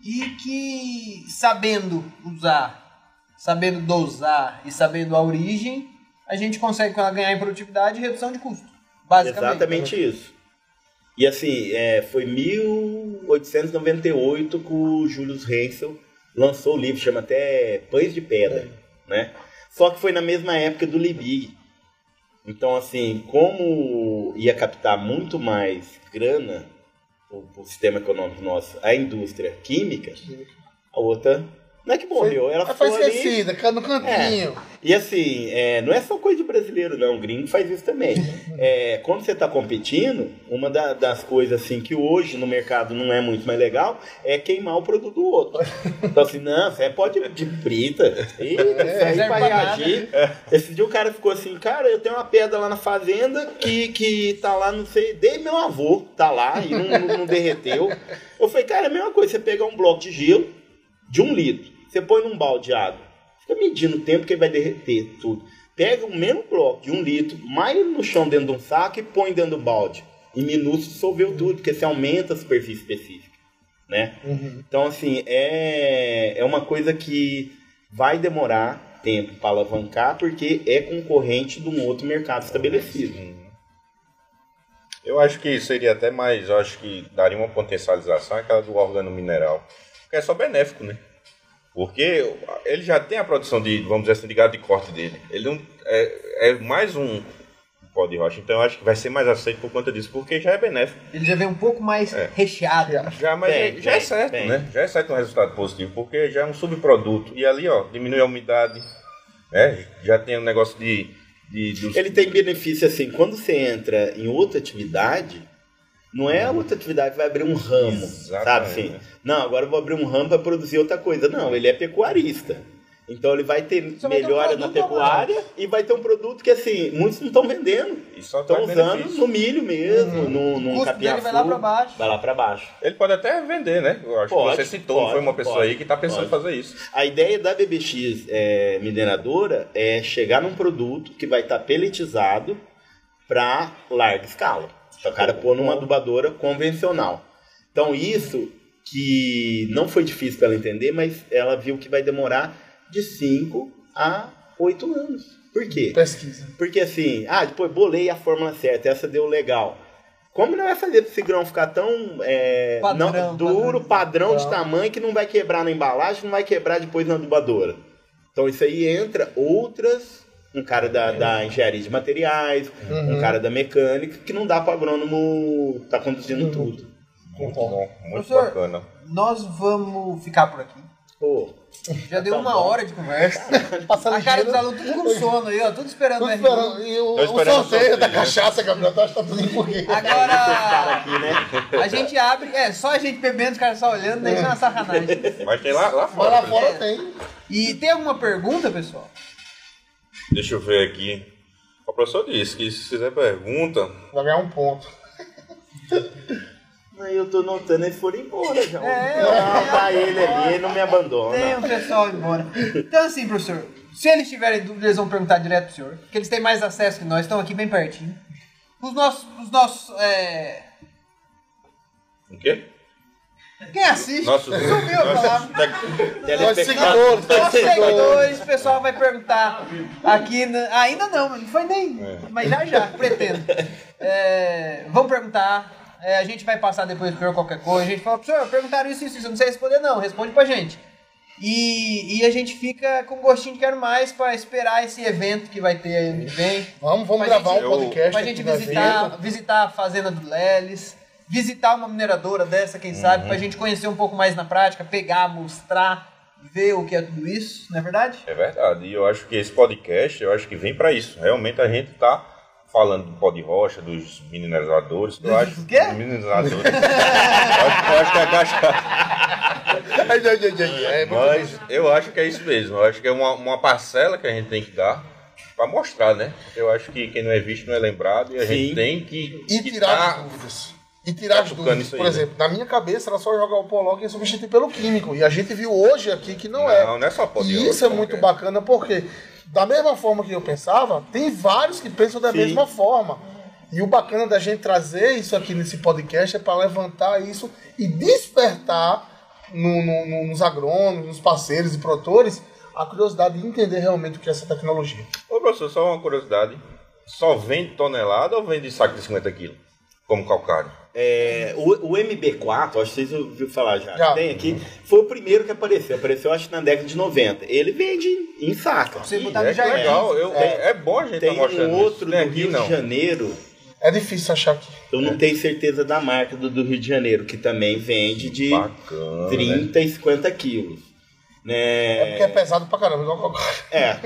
e que, sabendo usar, sabendo dosar e sabendo a origem, a gente consegue ganhar em produtividade e redução de custo. Basicamente. Exatamente isso. E assim, é, foi 1898 que o Julius Hensel lançou o livro, chama até Pães de Pedra, né? Só que foi na mesma época do Liebig. Então, assim, como ia captar muito mais grana o sistema econômico nosso, a indústria química, a outra não é que morreu, ela Ela foi foi ali esquecida, caiu no cantinho. e assim, é, não é só coisa de brasileiro, não. O gringo faz isso também. É, quando você está competindo, uma da- das coisas assim que hoje no mercado não é muito mais legal é queimar o produto do outro. Então assim, não, você pode de brita. Eita, isso aí vai reagir. Esse dia o cara ficou assim, cara, eu tenho uma pedra lá na fazenda que, que tá lá, não sei, desde meu avô, tá lá e não, não- não derreteu. Eu falei, cara, é a mesma coisa, você pegar um bloco de gelo de um litro, você põe num balde de água, fica medindo o tempo que ele vai derreter tudo. Pega o mesmo bloco de um litro, mais no chão dentro de um saco e põe dentro do balde. Em minutos dissolveu tudo, porque você aumenta a superfície específica. Né? Então, assim, é, é uma coisa que vai demorar tempo para alavancar, porque é concorrente de um outro mercado estabelecido. Eu acho que seria até mais, eu acho que daria uma potencialização aquela do órgano mineral. Porque é só benéfico, né? Porque ele já tem a produção de, vamos dizer assim, de gado de corte dele. Ele não, é, é mais um pó de rocha. Então eu acho que vai ser mais aceito por conta disso, porque já é benéfico. Ele já vem um pouco mais recheado. né? Já, mas Bem, já, já é bem, certo, bem. né? Já é certo um resultado positivo, porque já é um subproduto. E ali, ó, diminui a umidade, né? Já tem um negócio de... de dos- Ele tem benefício assim, quando você entra em outra atividade, não é a outra atividade que vai abrir um ramo, sabe Exatamente. assim? Não, agora eu vou abrir um ramo para produzir outra coisa. Não, ele é pecuarista. Então ele vai ter Só vai ter um melhora na pecuária e vai ter um produto que assim, muitos não estão vendendo. E só Estão usando benefício. no milho mesmo, no, O no custo capiaçu. vai lá pra baixo. Vai lá pra baixo. Ele pode até vender, né? Eu acho Pode, que você citou, pode, foi uma pessoa pode, aí que está pensando em fazer isso. A ideia da BBX é, mineradora é chegar num produto que vai estar peletizado para larga escala. Para o cara pôr numa adubadora convencional. Então isso que não foi difícil para ela entender, mas ela viu que vai demorar de 5 a 8 anos. Por quê? Pesquisa. Porque assim, ah, depois bolei a fórmula certa, essa deu legal. Como não vai fazer para esse grão ficar tão é, Padrão, não- duro, padrão. padrão, de Tá. tamanho, que não vai quebrar na embalagem, não vai quebrar depois na adubadora? Então isso aí entra outras, um cara da, da engenharia de materiais, um cara da mecânica, que não dá para agrônomo tá conduzindo tudo. Muito bom, muito Professor, bacana. Nós vamos ficar por aqui. Pô, Já deu Tá uma bom. hora de conversa. Passando A cara dos alunos tudo com sono aí, ó. Tudo esperando Tudo o esperando. R1. E o, o o sorteio sorteio, da né? cachaça, Gabriel, tá, tá tudo em porquê. Agora, aqui, né? a gente abre, é, só a gente bebendo, os caras só olhando, né? Isso é uma sacanagem. Mas tem lá, lá Mas fora. lá por fora exemplo. tem. E tem alguma pergunta, pessoal? Deixa eu ver aqui. O professor disse que se fizer pergunta, Vai ganhar um ponto. Aí eu tô notando eles foram embora já. É, não, eu- tá ele ali, ele não me abandona. Tem o pessoal embora. Então, assim, professor, se eles tiverem dúvida, eles vão perguntar direto pro senhor. Porque eles têm mais acesso que nós, estão aqui bem pertinho. Os nossos. Os nossos é... o quê? Quem assiste? Nossos, Sumiu a palavra. seguidores, Nossos seguidores. o pessoal vai perguntar aqui. na- Ainda não, não foi nem. Mas já já, pretendo. É, vão perguntar. é, a gente vai passar depois pro senhor qualquer coisa. A gente fala, professor, perguntaram isso, isso, isso. Eu não sei responder, não. Responde pra gente. E, e a gente fica com gostinho de quero mais pra esperar esse evento que vai ter aí ano que vem. Vamos, vamos Pra gravar gente- um podcast. Pra gente visitar, visitar a fazenda do Leles, visitar uma mineradora dessa, quem sabe, pra gente conhecer um pouco mais na prática, pegar, mostrar, ver o que é tudo isso, não é verdade? É verdade. E eu acho que esse podcast, eu acho que vem pra isso. Realmente a gente tá falando do pó de rocha, dos mineralizadores. Eu acho quê? Dos mineralizadores. eu, acho, eu acho que é a ai, é Mas eu acho que é isso mesmo. Eu acho que é uma, uma parcela que a gente tem que dar pra mostrar, né? Eu acho que quem não é visto não é lembrado e a gente Sim. tem que. E tirar tá- as dúvidas. E tirar as Cutucando dúvidas. aí, Por né? exemplo, na minha cabeça era só jogar o Polog e substituir pelo químico. E a gente viu hoje aqui que não, é. Não, não é só pó de E isso é muito cara. bacana porque, da mesma forma que eu pensava, tem vários que pensam da Sim. mesma forma. E o bacana da gente trazer isso aqui nesse podcast é para levantar isso e despertar no- no- nos agrônomos, nos parceiros e produtores, a curiosidade de entender realmente o que é essa tecnologia. Ô, professor, só uma curiosidade. Só vende tonelada ou vende saco de 50 quilos? Como calcário? É, o, o MB4, acho que vocês ouviram falar já, Já. tem aqui, foi o primeiro que apareceu. Apareceu acho que na década de 90. Ele vende em saca. Você botar é legal. Eu, é. é bom a gente Tem tá um outro isso. Não é do aqui, Rio não. de Janeiro, É difícil achar aqui. eu não tenho certeza da marca do, do Rio de Janeiro, que também vende de Bacana, 30 e 50 quilos. Né? É porque é pesado pra caramba, igual calcário. É.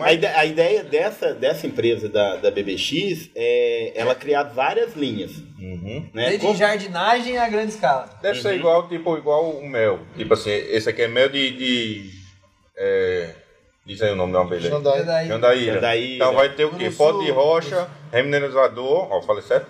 a, ide- a ideia dessa, dessa empresa da, da BBX é ela criar várias linhas. Uhum. Né? Desde Com- jardinagem a grande escala. Deve ser igual, tipo, igual o mel. Tipo assim, esse aqui é mel de. de é, diz aí o nome da abelha. Jandaí. Jandaí. Jandaíra. Jandaíra. Então vai ter o quê? Pó de rocha, remineralizador, ó, falei certo?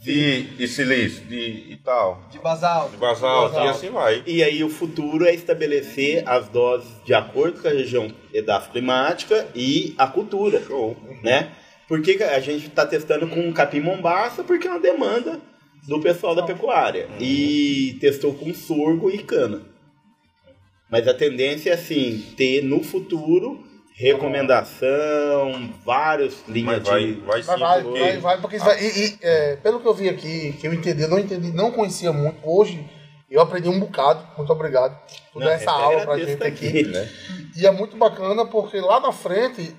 De, de silício, de e tal. De basalto. De basalto, Basalto. e assim vai. E aí o futuro é estabelecer as doses de acordo com a região edafoclimática e a cultura. Show. Né? Por que que a gente está testando com capim mombaça? Porque é uma demanda do pessoal da pecuária. E testou com sorgo e cana. Mas a tendência é assim, ter no futuro recomendação, várias linhas vai, de. vai Vai, vai, porque vai, vai, porque. E, e, é, pelo que eu vi aqui, que eu entendi, não entendi, não conhecia muito. Hoje eu aprendi um bocado. Muito obrigado por dar Não, essa é aula pra gente aqui. aqui. né? E é muito bacana porque lá na frente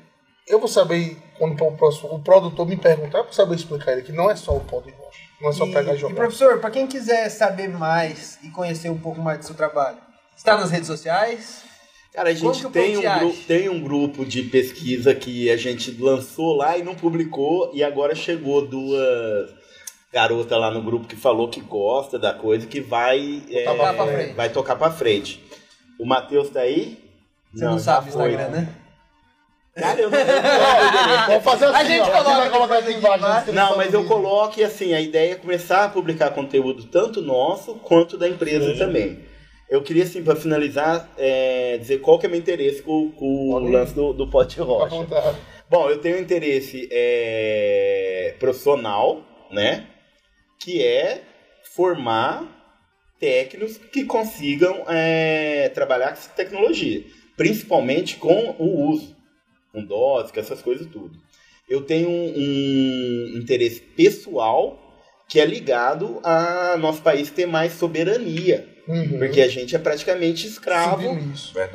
eu vou saber, quando o, próximo- o produtor me perguntar, eu vou saber explicar ele que não é só o pó de rocha. Não é só E, pegar e e, jogar. professor, para quem quiser saber mais e conhecer um pouco mais do seu trabalho, está nas redes sociais? Cara, a gente tem um, gru- tem um grupo de pesquisa que a gente lançou lá e não publicou, e agora chegou duas garotas lá no grupo que falou que gosta da coisa, que vai, é, Tocar pra frente. vai tocar pra frente. O Matheus tá aí? Você não, já sabe o foi. Instagram, né? Cara, eu não, eu não- Vamos fazer assim, A gente ó, coloca aqui vai colocar depois aqui embaixo. descrição Não, mas eu coloco e assim, a ideia é começar a publicar conteúdo tanto nosso quanto da empresa também. Eu queria, assim, para finalizar, é, dizer qual que é meu interesse com, com o lance do, do pote rocha. Bom, eu tenho um interesse é, profissional, né? Que é formar técnicos que consigam é, trabalhar com essa tecnologia, principalmente com o uso, com dose, com essas coisas tudo. Eu tenho um, um interesse pessoal que é ligado a nosso país ter mais soberania Uhum. Porque a gente é praticamente escravo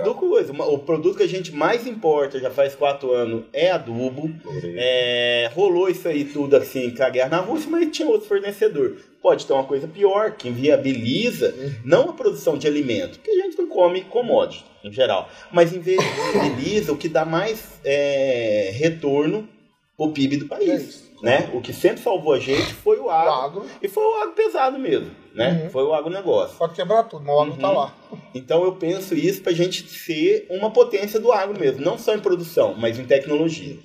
do coisa. O produto que a gente mais importa já faz quatro anos é adubo. É, rolou isso aí tudo assim com a guerra na Rússia, mas tinha outro fornecedor. Pode ter uma coisa pior, que inviabiliza não a produção de alimento, que a gente não come commodity em geral, mas inviabiliza o que dá mais é, retorno pro PIB do É país. Né? O que sempre salvou a gente foi o O agro. agro E foi o agro pesado mesmo, né? Uhum. Foi o agronegócio. pode quebrar tudo, mas o agro tá Uhum. lá. Então eu penso isso pra gente ser uma potência do agro mesmo, não só em produção, mas em tecnologia.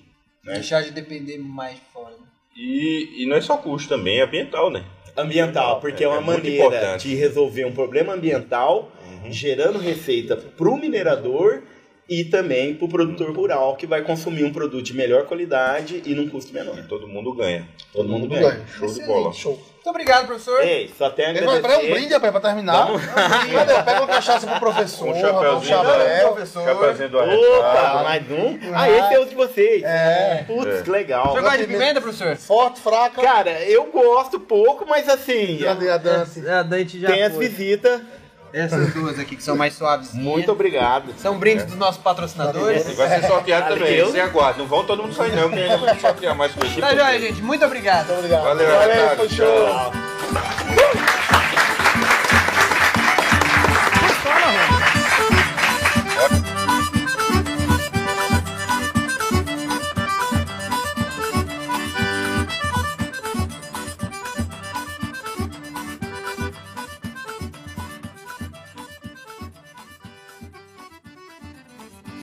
né? Deixar de depender mais de fora. E, e não é só custo também, é ambiental, né? Ambiental, porque é, É, uma é maneira importante. de resolver um problema ambiental, gerando receita pro minerador e também pro produtor rural, que vai consumir um produto de melhor qualidade e num custo menor. E todo mundo ganha. Todo mundo Tudo ganha. ganha. Show de bola. Show. Muito obrigado, professor. Ei, só tem a Ele vai agradecer. um brinde, rapaz, pra terminar. Vamos. Cadê? Pega uma cachaça pro professor, Um um chapéuzinho, chapéu. professor. Chapeuzinho do Opa, arretado. mais um? Ah, esse é o de vocês. É. Putz, que legal. Você gosta de pimenta, professor? Forte, fraca. Cara, eu gosto pouco, mas assim, Cadê a Dante? A Dante já tem as visitas. Essas duas aqui que são mais suaves. Muito obrigado. São brindes dos nossos patrocinadores. E vai ser sorteado também. Valeu. Se aguarde. Não vão todo mundo sair não, porque ainda vamos sortear mais coisas. Tá joia, gente. Muito obrigado. Obrigado. Valeu, Valeu, Renato. foi show. Tchau.